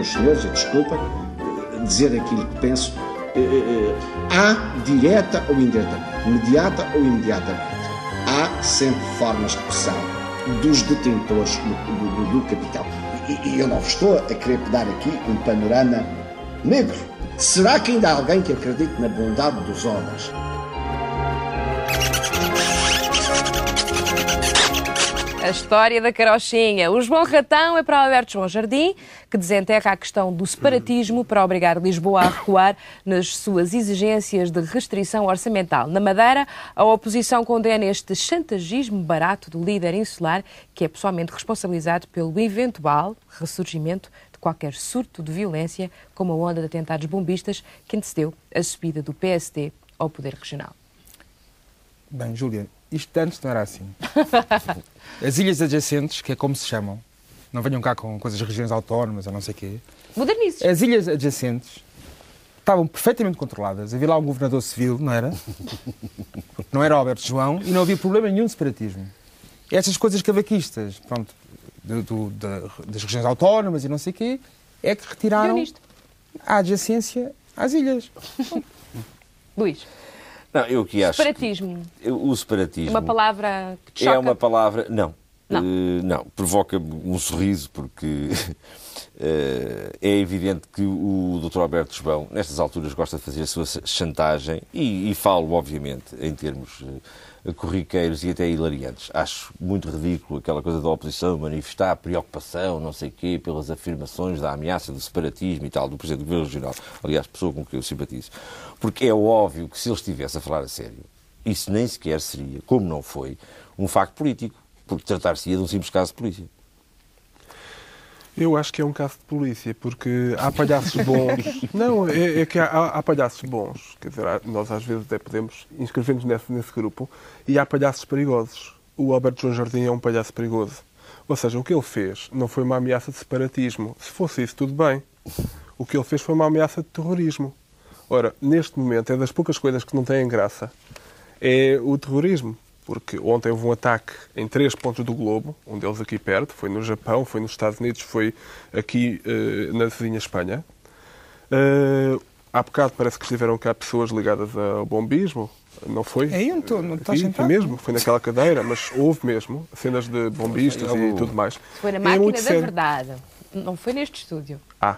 Meus senhores, desculpa, dizer aquilo que penso, eh, eh, há direta ou indiretamente, imediata ou imediatamente, há sempre formas de pressão dos detentores do, do- do capital. E, e eu não estou a querer dar aqui um panorama negro. Será que ainda há alguém que acredite na bondade dos homens? A história da carochinha. O João Ratão é para Alberto João Jardim, que desenterra a questão do separatismo para obrigar Lisboa a recuar nas suas exigências de restrição orçamental. Na Madeira, a oposição condena este chantagismo barato do líder insular, que é pessoalmente responsabilizado pelo eventual ressurgimento de qualquer surto de violência, como a onda de atentados bombistas que antecedeu a subida do PSD ao poder regional. Bem, Júlia, isto antes não era assim. As ilhas adjacentes, que é como se chamam, não venham cá com coisas de regiões autónomas ou não sei o quê. Modernices. As ilhas adjacentes estavam perfeitamente controladas. Havia lá um governador civil, não era? Não era Alberto João e não havia problema nenhum de separatismo. Essas coisas cavaquistas, pronto, do- do- da- das regiões autónomas e não sei o quê, é que retiraram a adjacência às ilhas. Luís, Não, eu que acho. que- separatismo. eu- o separatismo. Uma palavra que te choca. É uma palavra. Não. Não. Eh, não. Provoca um sorriso, porque eh, é evidente que o Dr. Alberto João, nestas alturas, gosta de fazer a sua chantagem e, e falo, obviamente, em termos eh, corriqueiros e até hilariantes. Acho muito ridículo aquela coisa da oposição manifestar preocupação, não sei quê, pelas afirmações da ameaça do separatismo e tal, do Presidente do Governo Regional. Aliás, pessoa com quem eu simpatizo. Porque é óbvio que se ele estivesse a falar a sério, isso nem sequer seria, como não foi, um facto político, porque tratar-se-ia de um simples caso de polícia. Eu acho que é um caso de polícia, porque há palhaços bons. Não, é, é que há, há- palhaços bons. Quer dizer, nós às vezes até podemos inscrever-nos nesse, nesse grupo. E há palhaços perigosos. O Alberto João Jardim é um palhaço perigoso. Ou seja, o que ele fez não foi uma ameaça de separatismo. Se fosse isso, tudo bem. O que ele fez foi uma ameaça de terrorismo. Ora, neste momento, é das poucas coisas que não têm graça. É o terrorismo. Porque ontem houve um ataque em três pontos do globo, um deles aqui perto, foi no Japão, foi nos Estados Unidos, foi aqui eh, na vizinha Espanha. Eh, há bocado parece que estiveram cá pessoas ligadas ao bombismo, não foi? Aí onde tu- não estás sentado? foi mesmo, foi naquela cadeira, mas houve mesmo cenas de bombistas e tudo mais. Foi na É máquina muito da sério. verdade. Não foi neste estúdio. Ah.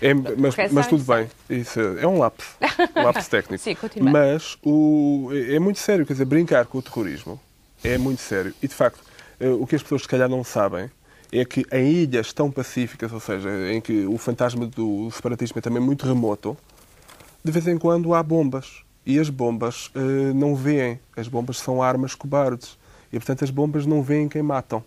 É, mas, mas tudo bem. Isso é um lapso. Um lapso técnico. Sim, continua. Mas o, é é muito sério. Quer dizer, brincar com o terrorismo é muito sério. E, de facto, eh, o que as pessoas se calhar não sabem é que em ilhas tão pacíficas, ou seja, em que o fantasma do separatismo é também muito remoto, de vez em quando há bombas. E as bombas eh, não veem. As bombas são armas cobardes. E, portanto, as bombas não veem quem matam.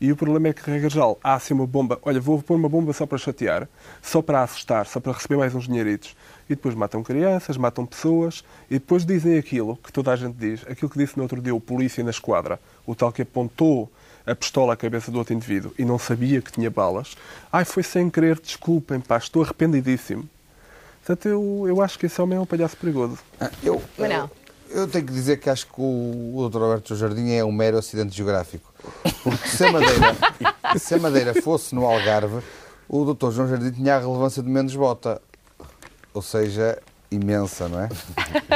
E o problema é que, regra geral, há assim uma bomba. Olha, vou pôr uma bomba só para chatear, só para assustar, só para receber mais uns dinheiritos. E depois matam crianças, matam pessoas, e depois dizem aquilo que toda a gente diz, aquilo que disse no outro dia o polícia na esquadra, o tal que apontou a pistola à cabeça do outro indivíduo e não sabia que tinha balas. Ai, foi sem querer, desculpem, pá, estou arrependidíssimo. Portanto, eu, eu acho que esse homem é um palhaço perigoso. Ah, eu, Manel. eu tenho que dizer que acho que o, o Dr. Alberto Jardim é um mero acidente geográfico. Porque se a Madeira, se a Madeira fosse no Algarve, o Dr. João Jardim tinha a relevância de menos bota. Ou seja, imensa, não é?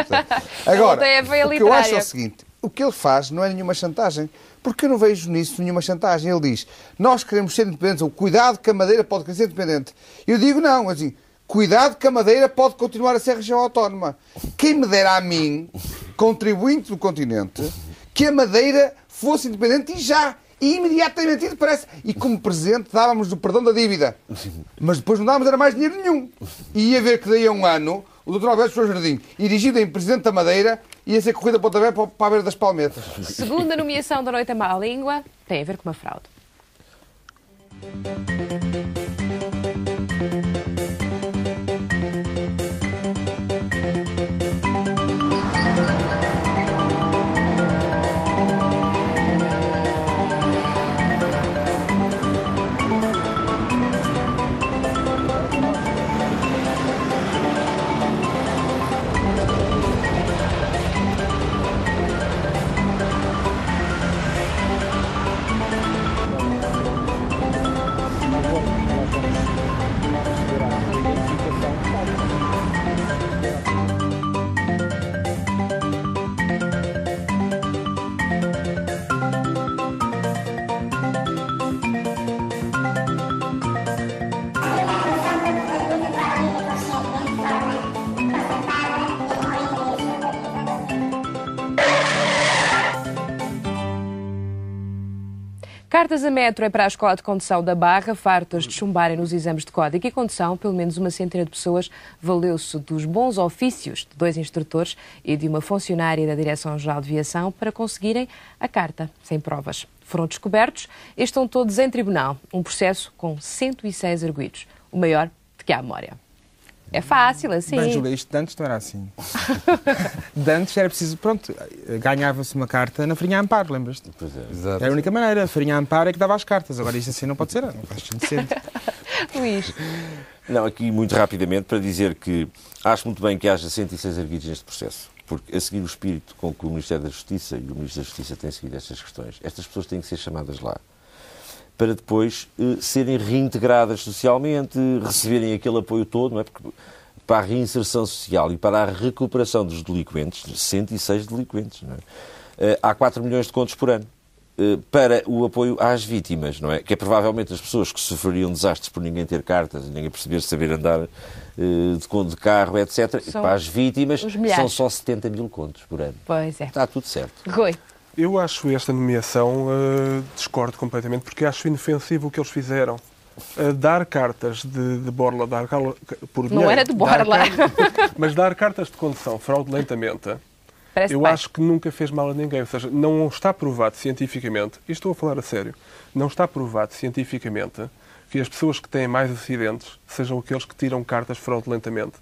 Agora, veia o que eu acho é o seguinte: o que ele faz não é nenhuma chantagem. Porque eu não vejo nisso nenhuma chantagem. Ele diz: Nós queremos ser independentes, ou cuidado que a Madeira pode crescer independente. Eu digo: Não, assim, cuidado que a Madeira pode continuar a ser região autónoma. Quem me dera a mim, contribuinte do continente, que a Madeira fosse independente e já. E imediatamente, e depressa. E como presente dávamos o perdão da dívida. Mas depois não dávamos era mais dinheiro nenhum. E ia ver que daí a um ano, o Dr. Alberto João Jardim, erigido em Presidente da Madeira, ia ser corrida para o pontapé para para a beira das palmetas. Segunda nomeação da Noite à Má Língua tem a ver com uma fraude. Cartas a metro é para a Escola de Condução da Barra, fartas de chumbarem nos exames de código e condução. Pelo menos uma centena de pessoas valeu-se dos bons ofícios de dois instrutores e de uma funcionária da Direção-Geral de Viação para conseguirem a carta, sem provas. Foram descobertos e estão todos em tribunal. Um processo com 106 arguídos, o maior de que há memória. É fácil, assim. Bem, Júlia, isto de antes não era assim. de antes era preciso, pronto, ganhava-se uma carta na farinha Amparo, lembras-te? Pois é. Exato. Era a única maneira. A farinha Amparo é que dava as cartas. Agora isto assim não pode ser, não faz sentido. Luís, Não, aqui muito rapidamente para dizer que acho muito bem que haja 106 arguidos neste processo. Porque a seguir o espírito com que o Ministério da Justiça e o Ministro da Justiça têm seguido estas questões, estas pessoas têm que ser chamadas lá para depois eh, serem reintegradas socialmente, receberem aquele apoio todo, não é? Porque para a reinserção social e para a recuperação dos delinquentes, 106 delinquentes, não é? Eh, há 4 milhões de contos por ano eh, para o apoio às vítimas, não é? Que é provavelmente as pessoas que sofreriam desastres por ninguém ter cartas, ninguém perceber saber andar de, de carro, etc. E São para as vítimas são só 70 mil contos por ano. pois é. Está tudo certo. Rui, Eu acho esta nomeação, eh, discordo completamente, porque acho inofensivo o que eles fizeram. Eh, dar cartas de, de borla, dar cal- por dinheiro, era de dar borla. car- mas dar cartas de condução fraudulentamente, parece eu bem. acho que nunca fez mal a ninguém. Ou seja, não está provado cientificamente, e estou a falar a sério, não está provado cientificamente que as pessoas que têm mais acidentes sejam aqueles que tiram cartas fraudulentamente.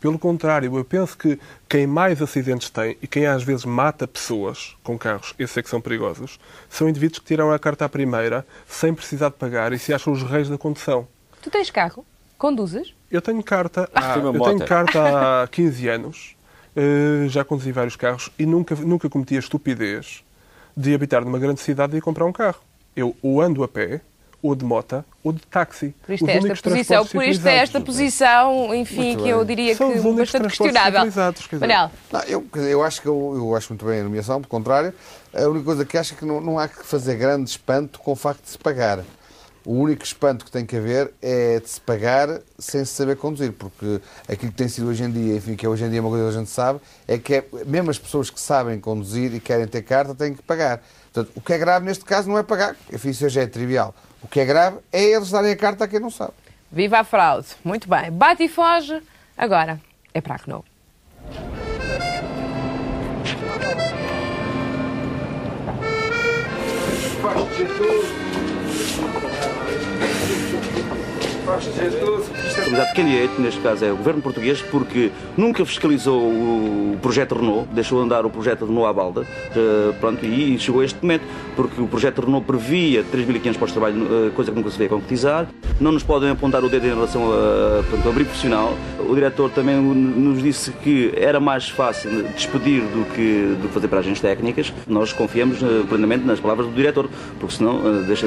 Pelo contrário, eu penso que quem mais acidentes tem e quem às vezes mata pessoas com carros, esses é que são perigosos, são indivíduos que tiram a carta à primeira sem precisar de pagar e se acham os reis da condução. Tu tens carro? Conduzes? Eu tenho carta há, Tem uma eu tenho carta há 15 anos, eh, já conduzi vários carros e nunca, nunca cometi a estupidez de habitar numa grande cidade e ir comprar um carro. Eu ou ando a pé, ou de moto, ou de táxi. Por isto Os é esta posição, por isto é esta posição, enfim, que eu diria São os que únicos bastante questionável. quer. Manel, Não, eu, eu acho que eu, eu acho muito bem a nomeação, pelo contrário. A única coisa que acho é que não, não há que fazer grande espanto com o facto de se pagar. O único espanto que tem que haver é de se pagar sem se saber conduzir, porque aquilo que tem sido hoje em dia, enfim, que hoje em dia é uma coisa que a gente sabe, é que é, mesmo as pessoas que sabem conduzir e querem ter carta têm que pagar. Portanto, o que é grave neste caso não é pagar, enfim, isso já é trivial. O que é grave é eles darem a carta a quem não sabe. viva a fraude. Muito bem. Bate e foge. Agora é para a Renault. Responsabilidade de quem direito, neste caso é o governo português, porque nunca fiscalizou o projeto Renault, deixou andar o projeto Renault à balda, eh, pronto, e chegou a este momento, porque o projeto Renault previa 3.500 postos de trabalho, eh, coisa que nunca se veio concretizar. Não nos podem apontar o dedo em relação a, ao abrigo profissional. O diretor também nos disse que era mais fácil despedir do que, do fazer paragens técnicas. Nós confiamos eh, plenamente nas palavras do diretor, porque senão deixa,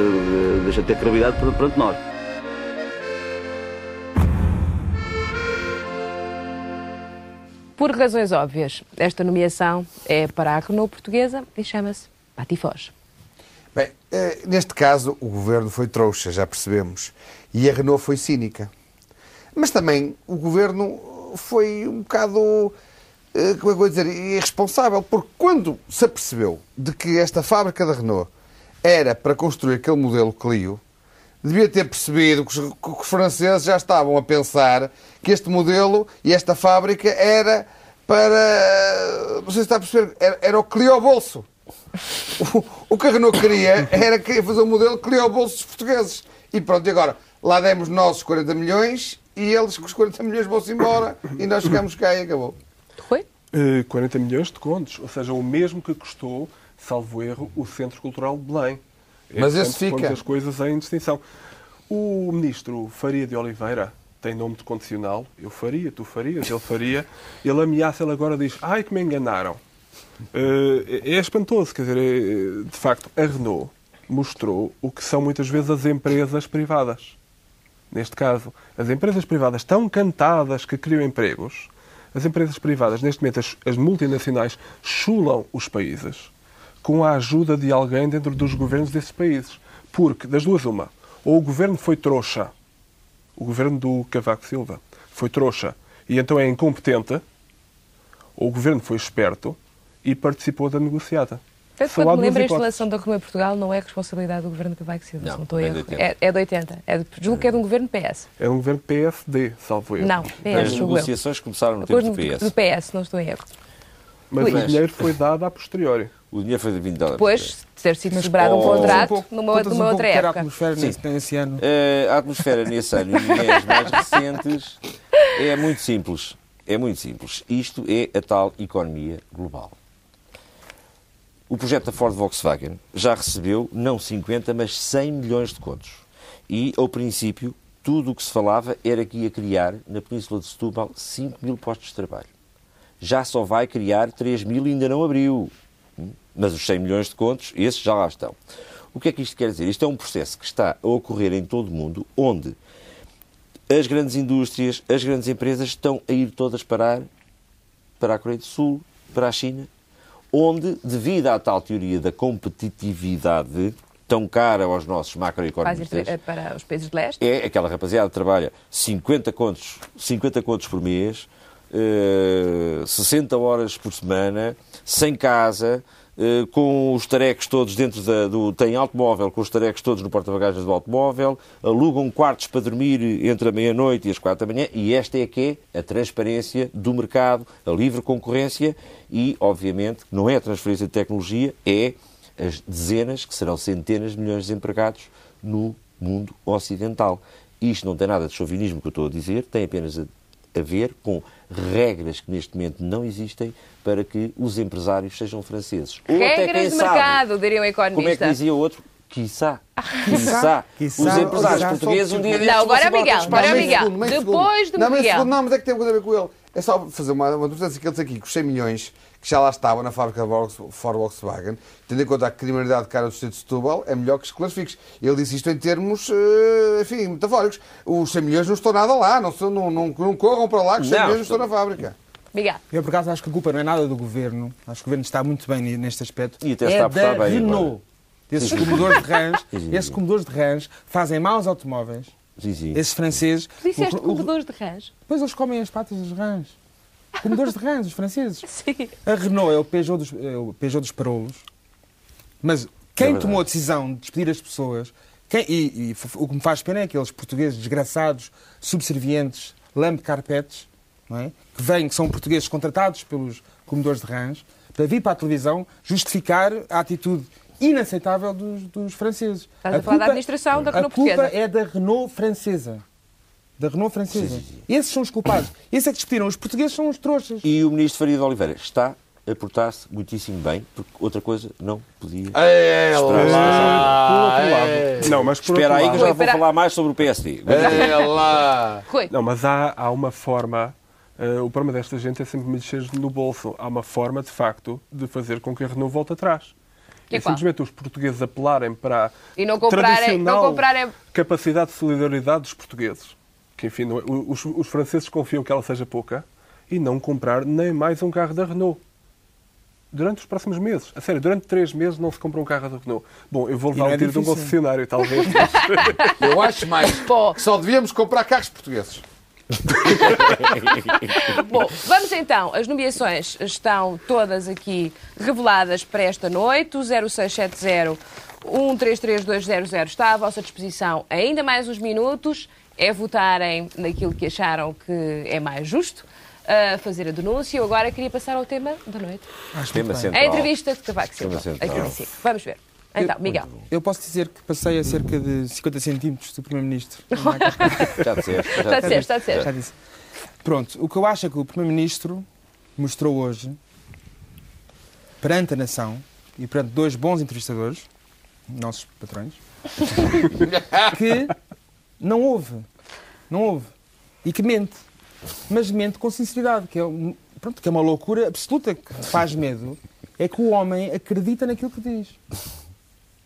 deixa de ter credibilidade perante nós. Por razões óbvias, esta nomeação é para a Renault portuguesa e chama-se Patifós. Bem, eh, neste caso o governo foi trouxa, já percebemos, e a Renault foi cínica. Mas também o governo foi um bocado, eh, como é que eu dizer, irresponsável, porque quando se apercebeu de que esta fábrica da Renault era para construir aquele modelo Clio, devia ter percebido que os, que os, franceses já estavam a pensar que este modelo e esta fábrica era para. Não sei se está a perceber, era, era o Clio Bolso. O, o que a Renault queria era fazer um modelo Clio Bolso dos portugueses. E pronto, e agora? Lá demos nossos 40 milhões e eles com os 40 milhões vão-se embora e nós ficamos cá e acabou. Foi? Uh, 40 milhões de contos, ou seja, o mesmo que custou, salvo erro, o Centro Cultural de Belém. É, Mas esse fica. as coisas em distinção. O ministro Faria de Oliveira tem nome de condicional. Eu faria, tu farias, ele faria. Ele ameaça, ele agora diz: Ai, que me enganaram. Uh, é espantoso, quer dizer, é, de facto, a Renault mostrou o que são muitas vezes as empresas privadas. Neste caso, as empresas privadas tão cantadas que criam empregos, as empresas privadas, neste momento, as, as multinacionais, chulam os países com a ajuda de alguém dentro dos governos desses países. Porque, das duas, uma, ou o governo foi trouxa, o governo do Cavaco Silva foi trouxa e então é incompetente, ou o governo foi esperto e participou da negociata. Tanto quando me lembro, a instalação da em Portugal não é responsabilidade do governo Cavaco Silva, não, se não estou é, de é, é de 80. É de, julgo que é de um governo PS. É de um governo PSD, salvo erro. Não, PS, As negociações começaram no tempo do PS. Do PS, não estou em erro. Mas o dinheiro foi dado a posteriori. O dinheiro foi de 20 dólares. Depois de ter sido celebrado um contrato um numa, numa um outra época. a atmosfera nesse, nesse ano? Uh, a atmosfera nesse ano e nos mais recentes é muito simples. É muito simples. Isto é a tal economia global. O projeto da Ford Volkswagen já recebeu não 50, mas 100 milhões de contos. E, ao princípio, tudo o que se falava era que ia criar, na Península de Setúbal, 5 mil postos de trabalho. Já só vai criar 3 mil e ainda não abriu. Mas os 100 milhões de contos, esses já lá estão. O que é que isto quer dizer? Isto é um processo que está a ocorrer em todo o mundo, onde as grandes indústrias, as grandes empresas estão a ir todas parar para a Coreia do Sul, para a China, onde, devido à tal teoria da competitividade tão cara aos nossos macroeconomistas... Para os países de leste? É aquela rapaziada que trabalha 50 contos, 50 contos por mês, eh, 60 horas por semana, sem casa, uh, com os tarecos todos dentro da, do... tem automóvel com os tarecos todos no porta-bagagens do automóvel, alugam quartos para dormir entre a meia-noite e as quatro da manhã, e esta é que é a transparência do mercado, a livre concorrência e, obviamente, não é a transferência de tecnologia, é as dezenas, que serão centenas de milhões de empregados no mundo ocidental. Isto não tem nada de chauvinismo que eu estou a dizer, tem apenas a, a ver com regras que neste momento não existem para que os empresários sejam franceses. Ou regras até, quem de sabe, mercado, diria um economista. Como é que dizia o outro? Quiçá. Quiçá. Os empresários portugueses um dia. Não, agora é Miguel. Agora é Miguel. Depois do Miguel. Não, mas é que tem coisa a ver com ele. É só fazer uma, uma dúvida que ele aqui, com os 100 milhões que já lá estavam na fábrica da Ford Volkswagen, tendo em conta a criminalidade cara do Estado de Setúbal, é melhor que se classifiques. Ele disse isto em termos, eh, enfim, metafóricos. Os 100 milhões não estão nada lá, não, não, não, não corram para lá que os 100 milhões não estão na fábrica. Obrigado. Eu, por acaso, acho que a culpa não é nada do governo. Acho que o governo está muito bem neste aspecto. E até é está a da bem Renault. Esses comedores de rãs, esses comedores de rãs fazem maus automóveis. Sim, sim. Esses franceses. Disseste o, comedores de rãs? Pois eles comem as patas dos rãs. Comedores de rãs, os franceses. Sim. A Renault é o Peugeot dos, é o Peugeot dos parolos. Mas quem é tomou a decisão de despedir as pessoas, quem, e, e, o que me faz pena é aqueles portugueses desgraçados, subservientes, lambe carpetes, não é? que vêm, que são portugueses contratados pelos comedores de rãs, para vir para a televisão justificar a atitude inaceitável dos, dos franceses. Estás a falar da administração da Renault A culpa portuguesa. é da Renault francesa. Da Renault francesa. Esses são os culpados. Esses é que despediram. Os portugueses são os trouxas. E o ministro Faria de Oliveira está a portar-se muitíssimo bem, porque outra coisa não podia É esperar-se. Por outro lado, não, mas por Espera aí que eu já vou falar mais sobre o PSD. É lá. Não, mas há, há uma forma. eh, o problema desta gente é sempre mexer no bolso. Há uma forma, de facto, de fazer com que a Renault volte atrás. Que é simplesmente os portugueses apelarem para a E não comprarem, não tradicional comprarem capacidade de solidariedade dos portugueses. Que, enfim, não é- os, os franceses confiam que ela seja pouca e não comprar nem mais um carro da Renault. Durante os próximos meses. A sério, durante três meses não se compra um carro da Renault. Bom, eu vou levar não um é tiro de um concessionário, talvez. mas- Eu acho mais Pô. que só devíamos comprar carros portugueses. Bom, vamos então. As nomeações estão todas aqui reveladas para esta noite. O 0670 133200 está à vossa disposição ainda mais uns minutos. É votarem naquilo que acharam que é mais justo. a fazer a denúncia. Eu agora queria passar ao tema da noite. Acho Tema central. A entrevista de Cavaco Silva. Vamos ver. Então, Miguel. Eu posso dizer que passei a cerca de 50 centímetros do Primeiro-Ministro. Já disseste. Está a dizer, está a dizer. Já disse. Pronto, o que eu acho é que o Primeiro-Ministro mostrou hoje, perante a nação e perante dois bons entrevistadores, nossos patrões, que não houve. Não houve. E que mente. Mas mente com sinceridade, que é, um- pronto, que é uma loucura absoluta que faz medo. É que o homem acredita naquilo que diz.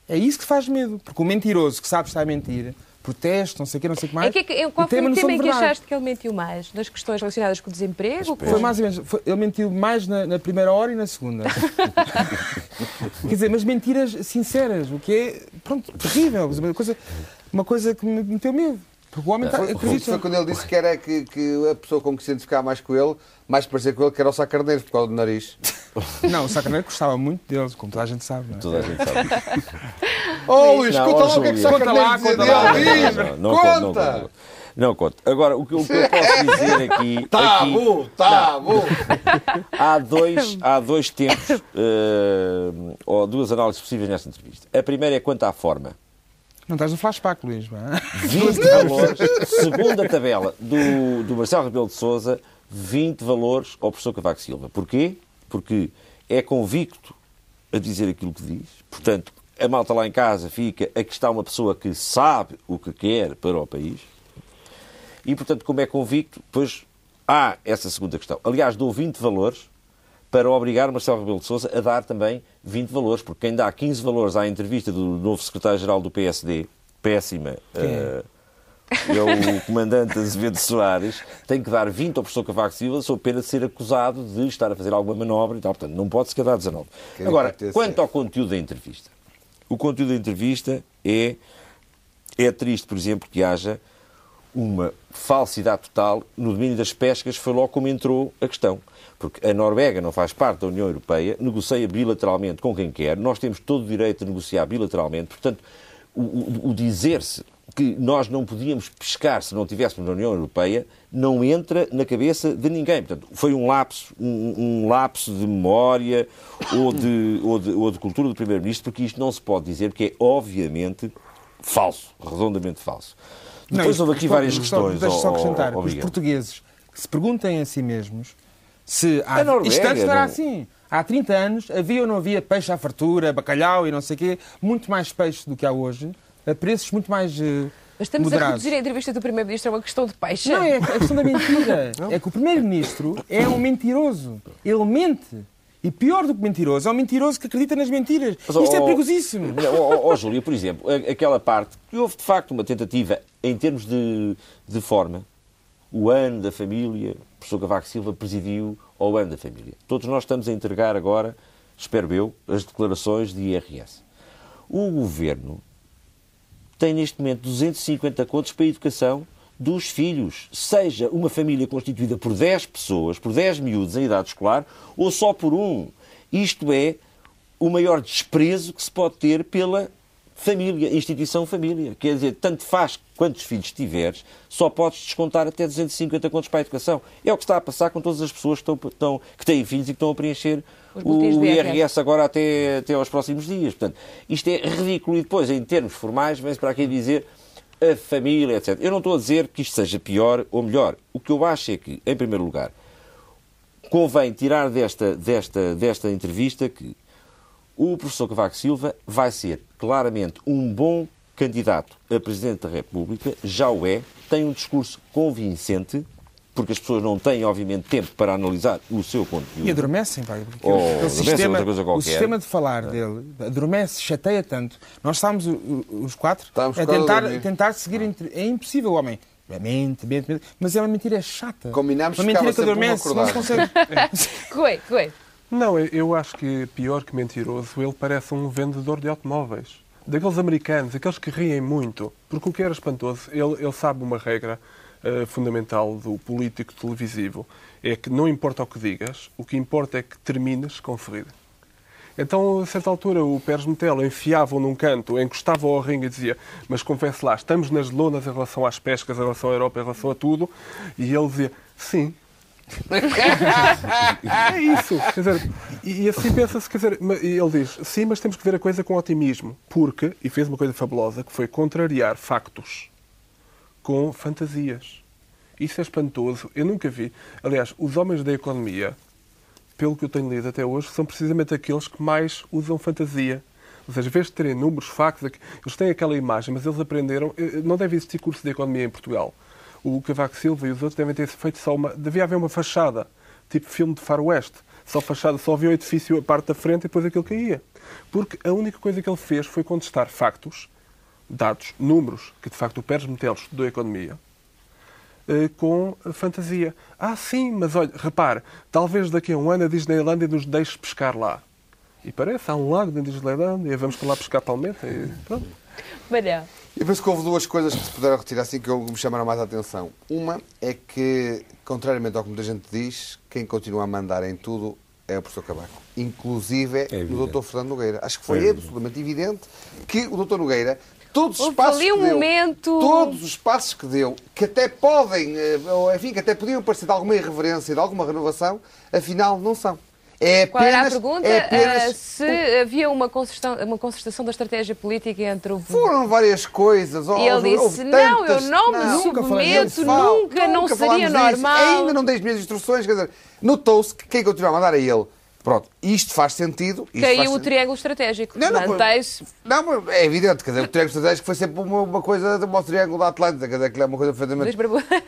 É isso que faz medo. Porque o mentiroso que sabe que está a mentir, protesta, não sei o que, não sei o que mais. Em que, em, qual tem foi o tema em que achaste que ele mentiu mais? Das questões relacionadas com o desemprego? Com... Foi mais ou menos. foi- ele mentiu mais na, na primeira hora e na segunda. Quer dizer, mas mentiras sinceras, o que é, pronto, terrível. Uma coisa, uma coisa que me meteu medo. Porque o homem está, acredita. foi quando ele disse que era que, que a pessoa com que se identificava mais com ele, mais parecia com ele, que era o Sá Carneiro, por causa do nariz. Não, o Sacaneiro gostava muito deles, como toda a gente sabe. Não é? Toda a gente sabe. Oh, Luís, Não, conta lá o que é que o Sá Conta lá, Carneiro dizia conta lá. dele. Não, não conto, não Conta! conto. Não conto. Agora, o que, o que eu posso dizer aqui. Tá aqui bom, tá bom. há, dois, há dois tempos, eh, ou duas análises possíveis nesta entrevista. A primeira é quanto à forma. Não estás no flashback, Luís. não é? 20 valores, segundo a tabela do, do Marcelo Rebelo de Souza, 20 valores ao professor Cavaco Silva. Porquê? Porque é convicto a dizer aquilo que diz. Portanto, a malta lá em casa fica, aqui está uma pessoa que sabe o que quer para o país. E, portanto, como é convicto, pois há essa segunda questão. Aliás, dou 20 valores para obrigar Marcelo Rebelo de Sousa a dar também 20 valores, porque quem dá 15 valores à entrevista do novo secretário-geral do PSD, péssima, eh, é o comandante Azevedo Soares, tem que dar 20 ao professor Cavaco Silva sob pena de ser acusado de estar a fazer alguma manobra e tal. Portanto, não pode sequer dar 19. Quem Agora, vai ter quanto ao conteúdo da entrevista. O conteúdo da entrevista é, é triste, por exemplo, que haja uma falsidade total no domínio das pescas, foi logo como entrou a questão. Porque a Noruega não faz parte da União Europeia, negocia bilateralmente com quem quer, nós temos todo o direito de negociar bilateralmente, portanto, o, o- o dizer-se que nós não podíamos pescar se não estivéssemos na União Europeia não entra na cabeça de ninguém. Portanto, foi um lapso, um, um lapso de memória ou de, ou de, ou de cultura do Primeiro-Ministro, porque isto não se pode dizer, porque é obviamente falso, redondamente falso. Depois Não, houve aqui várias questões. Deixa só acrescentar. ó Os Miguel. portugueses se perguntem a si mesmos se há... A Noruega Isto antes não era não- assim. Há 30 anos havia ou não havia peixe à fartura, bacalhau e não sei o quê, muito mais peixe do que há hoje, a preços muito mais eh, Mas estamos a moderados. reduzir a entrevista do Primeiro-Ministro a uma questão de peixe. Não, é a questão da mentira. É que o Primeiro-Ministro é um mentiroso. Ele mente. E pior do que mentiroso, é um mentiroso que acredita nas mentiras. Mas, Isto é perigosíssimo. Ó, ó, ó, Júlia, por exemplo, a- aquela parte que houve de facto uma tentativa em termos de, de forma. O ano da família, professor Cavaco Silva presidiu ao ano da família. Todos nós estamos a entregar agora, espero eu, as declarações de IRS. O governo tem neste momento 250 contos para a educação dos filhos, seja uma família constituída por 10 pessoas, por 10 miúdos em idade escolar, ou só por um. Isto é o maior desprezo que se pode ter pela família, instituição família. Quer dizer, tanto faz quantos filhos tiveres, só podes descontar até 250 contos para a educação. É o que está a passar com todas as pessoas que, estão, estão- que têm filhos e que estão a preencher o IRS. Agora até, até aos próximos dias. Portanto, isto é ridículo. E depois, em termos formais, vem-se para aqui dizer a família, etc. Eu não estou a dizer que isto seja pior ou melhor. O que eu acho é que, em primeiro lugar, convém tirar desta, desta, desta entrevista que o professor Cavaco Silva vai ser claramente um bom candidato a Presidente da República, já o é, tem um discurso convincente, porque as pessoas não têm, obviamente, tempo para analisar o seu conteúdo. E adormecem, porque Ou aquele adormecem, sistema, outra coisa o sistema de falar dele adormece, chateia tanto. Nós estávamos, o- o- os quatro, Estávamos a quase a tentar, tentar seguir. entre- É impossível, o homem. É mente, mente, mente, mas é uma mentira chata. Combinámos uma que mentira que adormece, não se consegue. Rui, Rui. Não, eu- acho que pior que mentiroso, ele parece um vendedor de automóveis. Daqueles americanos, aqueles que riem muito. Porque o que era espantoso, ele, ele sabe uma regra eh, fundamental do político televisivo. É que não importa o que digas, o que importa é que termines com sorriso. Então, a certa altura, o Pérez Metelo enfiava-o num canto, encostava ao ringue e dizia mas confesse lá, estamos nas lonas em relação às pescas, em relação à Europa, em relação a tudo. E ele dizia, sim. É isso. Quer dizer, e, e assim pensa-se, quer dizer, ele diz, sim, mas temos que ver a coisa com otimismo. Porque, e fez uma coisa fabulosa, que foi contrariar factos com fantasias. Isso é espantoso. Eu nunca vi. Aliás, os homens da economia, pelo que eu tenho lido até hoje, são precisamente aqueles que mais usam fantasia. Ou seja, em vez de terem números, factos, eles têm aquela imagem, mas eles aprenderam. eh, Não deve existir curso de economia em Portugal. O Cavaco Silva e os outros devem ter feito só uma. Devia haver uma fachada, tipo filme de faroeste. Só fachada, só havia o edifício, a parte da frente e depois aquilo caía. Porque a única coisa que ele fez foi contestar factos, dados, números, que de facto o Pérez Metelo estudou economia, eh, com fantasia. Ah, sim, mas olha, repare, talvez daqui a um ano a Disneylandia nos deixe pescar lá. E parece, há um lago na Disneylandia, vamos para lá pescar palmeta e pronto. Manel. Eu penso que houve duas coisas que se puderam retirar assim que me chamaram mais a atenção. Uma é que, contrariamente ao que muita gente diz, quem continua a mandar em tudo é o professor Cavaco. Inclusive É o doutor Fernando Nogueira. Acho que foi É absolutamente evidente que o doutor Nogueira, todos os passos ali um que deu, momento- todos os passos que deu, que até podem, eh, ou enfim, que até podiam parecer de alguma irreverência, de alguma renovação, afinal não são. É Qual era a apenas- pergunta? é apenas Ah, se havia uma concertação, uma concertação da estratégia política entre o. Foram várias coisas. E ele disse, não, eu não me Nunca falei submeto, disso. Fala, nunca, não nunca seria disso. normal. Ainda não dei as minhas instruções, quer dizer, notou-se que quem continua a mandar é ele. Pronto, isto faz sentido. isto Caiu faz o sentido. triângulo estratégico. Não, não. Não, é evidente, quer dizer, o triângulo estratégico foi sempre uma, uma coisa um triângulo da Atlântica, quer dizer, que é uma coisa perfeitamente.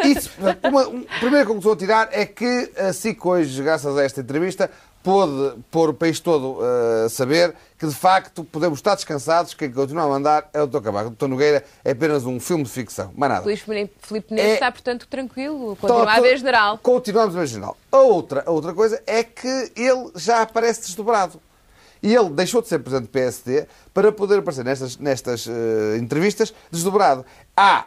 Isso, uma, um, a primeira conclusão a tirar é que a SIC hoje, graças a esta entrevista, pôde pôr o país todo eh, a saber que, de facto, podemos estar descansados, quem continua a mandar é o Dr. Cavaco. O Dr. Nogueira é apenas um filme de ficção, mais nada. Luís Filipe Neves É- está, portanto, tranquilo. Continua a ver general. Continuamos a ver general. A outra, a outra coisa é que ele já aparece desdobrado. E ele deixou de ser presidente do PSD para poder aparecer nestas, nestas eh, entrevistas desdobrado. Há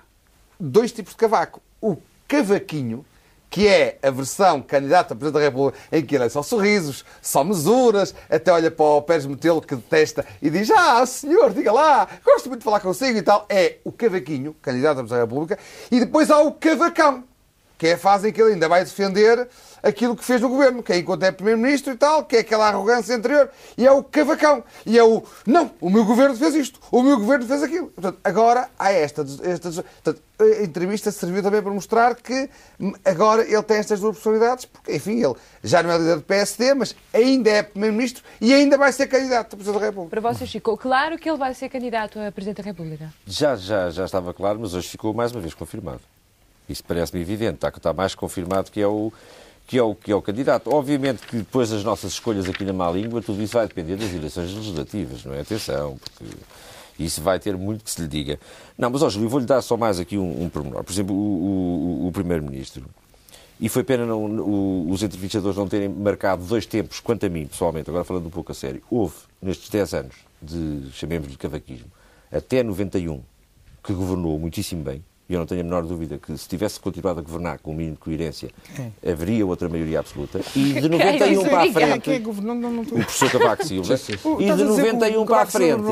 dois tipos de cavaco. O cavaquinho, que é a versão candidata a Presidente da República, em que ele é só sorrisos, só mesuras, até olha para o Pérez Metelo que detesta e diz: Ah, senhor, diga lá, gosto muito de falar consigo e tal. É o cavaquinho, candidato a Presidente da República, e depois há o cavacão, que é a fase em que ele ainda vai defender aquilo que fez no governo, que é enquanto é Primeiro-Ministro e tal, que é aquela arrogância anterior, e é o cavacão, e é o não, o meu governo fez isto, o meu governo fez aquilo. Portanto, agora há esta. esta portanto, a entrevista serviu também para mostrar que hum, agora ele tem estas duas personalidades, porque, enfim, ele já não é líder do PSD, mas ainda é Primeiro-Ministro e ainda vai ser candidato a Presidente da República. Para vocês ficou claro que ele vai ser candidato a Presidente da República. Já, já, já estava claro, mas hoje ficou mais uma vez confirmado. Isso parece-me evidente, está, está mais confirmado que é, o, que, é o, que é o candidato. Obviamente que depois das nossas escolhas aqui na má língua, tudo isso vai depender das eleições legislativas, não é? Atenção, porque isso vai ter muito que se lhe diga. Não, mas, ó, Júlio, vou-lhe dar só mais aqui um, um pormenor. Por exemplo, o, o, o Primeiro-Ministro. E foi pena não, o- os entrevistadores não terem marcado dois tempos, quanto a mim, pessoalmente, agora falando um pouco a sério. Houve, nestes 10 anos de, chamemos-lhe cavaquismo, até 91, que governou muitíssimo bem, e eu não tenho a menor dúvida que se tivesse continuado a governar com o mínimo de coerência, haveria outra maioria absoluta. E de 91 para a é frente, é? Não, não, o professor Cavaco Silva, e de a dizer que o 91 para a frente,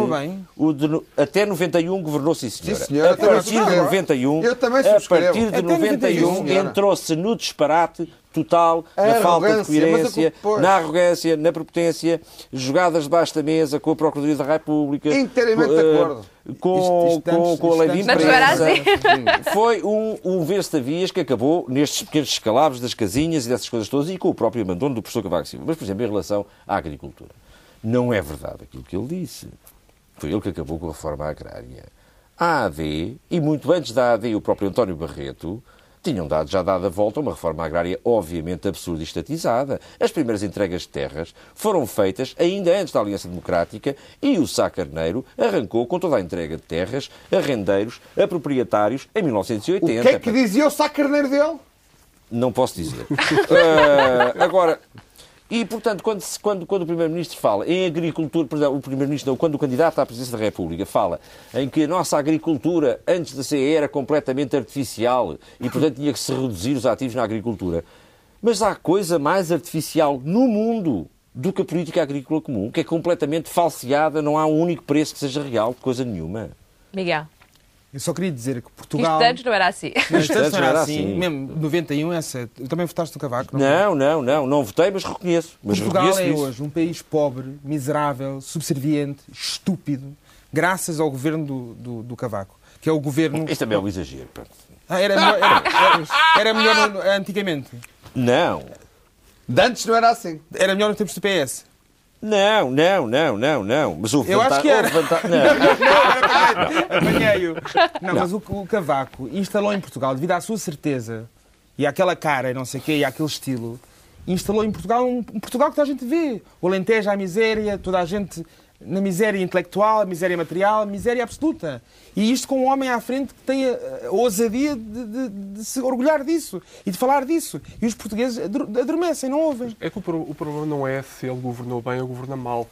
o de até 91 governou, sim senhora. Sim, senhora, a partir de subscrevo. 91, Eu também a partir de Até 91 senhora. entrou-se no disparate total, A na falta de coerência, culpa- na arrogância, na prepotência, jogadas debaixo da mesa com a Procuradoria da República. Inteiramente com, de eh, acordo. Com, Isto- isto com, com a lei de imprensa. Foi um, um ver-se-vias que acabou nestes pequenos escalabros das casinhas e dessas coisas todas e com o próprio abandono do professor Cavaco Silva. Mas, por exemplo, em relação à agricultura, não é verdade aquilo que ele disse. Foi ele que acabou com a reforma agrária. A AD, e muito antes da AD, o próprio António Barreto, tinham dado, já dado a volta a uma reforma agrária obviamente absurda e estatizada. As primeiras entregas de terras foram feitas ainda antes da Aliança Democrática e o Sá Carneiro arrancou com toda a entrega de terras a rendeiros, a proprietários, em O 1980. que é que dizia o Sá Carneiro dele? Não posso dizer. Ah, agora, e portanto, quando, quando, quando o Primeiro-Ministro fala em agricultura, o Primeiro-Ministro quando o candidato à presidência da República fala em que a nossa agricultura antes da CE era completamente artificial e portanto tinha que se reduzir os ativos na agricultura. Mas há coisa mais artificial no mundo do que a política agrícola comum, que é completamente falseada, não há um único preço que seja real coisa nenhuma. Miguel, Eu só queria dizer que isto Portugal. antes não era assim. Não, isto antes não era assim. assim. Mesmo 91, essa. Tu também votaste no Cavaco? Não, não, não, não votei, mas reconheço. Mas Portugal reconheço é isso. hoje um país pobre, miserável, subserviente, estúpido, graças ao governo do, do, do Cavaco, que é o governo. Isto também é um exagero. Ah, era, melhor, era, era- era melhor antigamente. Não. De antes não era assim. Era melhor nos tempos do PS. Não, não, não, não, não. Mas houve Eu acho que era. houve vanta- Não. Apanhei-o. Não, mas o, o Cavaco instalou em Portugal, devido à sua certeza e àquela cara e não sei o quê, e àquele estilo, instalou em Portugal um, um Portugal que toda a gente vê. O Alentejo à miséria, toda a gente na miséria intelectual, miséria material, miséria absoluta. E isto com um homem à frente que tem a, ousadia de, de- de se orgulhar disso e de falar disso. E os portugueses ador- adormecem, não ouvem. É que o, pro- o problema não é se ele governou bem ou governa mal.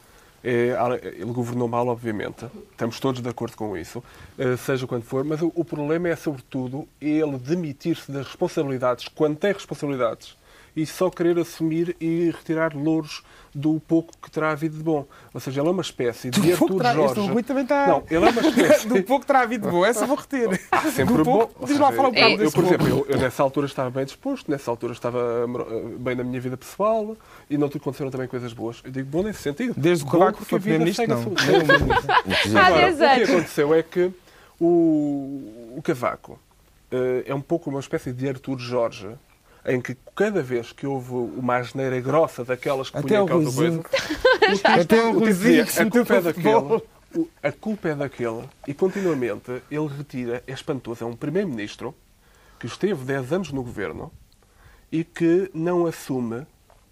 É, ele governou mal, obviamente. Estamos todos de acordo com isso, eh, seja quando for. Mas o problema é, sobretudo, ele demitir-se das responsabilidades quando tem responsabilidades e só querer assumir e retirar louros do pouco que terá havido de bom. Ou seja, ele é uma espécie de Do pouco Artur terá- este Jorge. Rui também está- Não, ele é uma espécie... Do pouco terá havido bom, essa vou reter. Ah, sempre Do bom. pouco- Ou Diz lá, fala um bocado eu, desse por exemplo, eu, eu nessa altura estava bem disposto, nessa altura estava bem na minha vida pessoal e não aconteceram também coisas boas. Eu digo bom nesse sentido. Desde o Bom Cavaco foi a vida primeiro-ministro, não. a sua- Nem Há Agora, 10 o que anos. aconteceu é que o, o Cavaco eh, é um pouco uma espécie de Artur Jorge, em que cada vez que houve uma asneira grossa daquelas que Até punha o causa Ruizinho. coisa, Até o o tipo Ruizinho dizia, que se a meteu culpa é o daquele. o- A culpa é daquele. E continuamente ele retira, é espantoso, é um primeiro-ministro que esteve 10 anos no governo e que não assume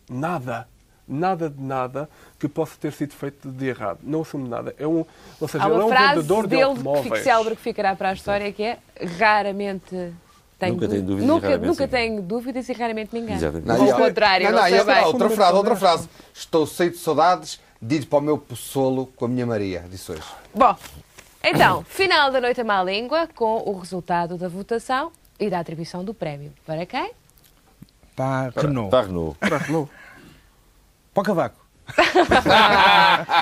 nada, nada de nada que possa ter sido feito de errado. Não assume nada. É um, ou seja, Há ele é uma um frase vendedor de dele que automóveis. fica célebre que ficará para a história que é raramente tenho Nunca tenho dúvidas e nunca, raramente nunca tenho dúvidas e raramente me engano. Exatamente. E ao há- contrário, não, não, não, e bem. outra frase, outra frase. Estou cheio de saudades de ir para o meu poçolo com a minha Maria, disse hoje. Bom, então, final da Noite à Má Língua com o resultado da votação e da atribuição do prémio. Para quem? Para a Renault. Para a Renault. Para a Renault. Para o Cavaco.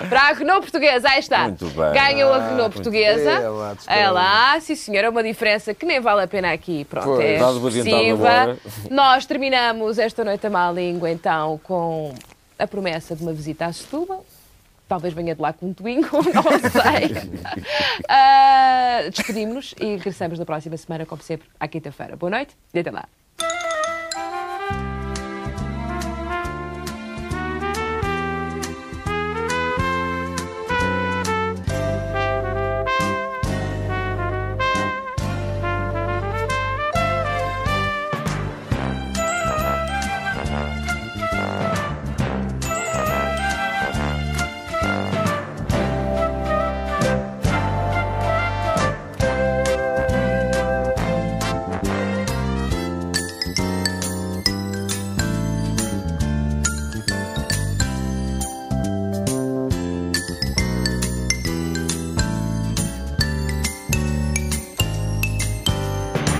Para a Renault Portuguesa, aí está. Muito bem. Ganhou a Ah, Renault Portuguesa. É lá, É lá, sim senhor, é uma diferença que nem vale a pena aqui. Pronto, Pois. é bola. Nós terminamos esta noite a má língua, então, com a promessa de uma visita a Setúbal. Talvez venha de lá com um twingo, não sei. Ah, Despedimos-nos e regressamos na próxima semana, como sempre, à quinta-feira. Boa noite e até lá.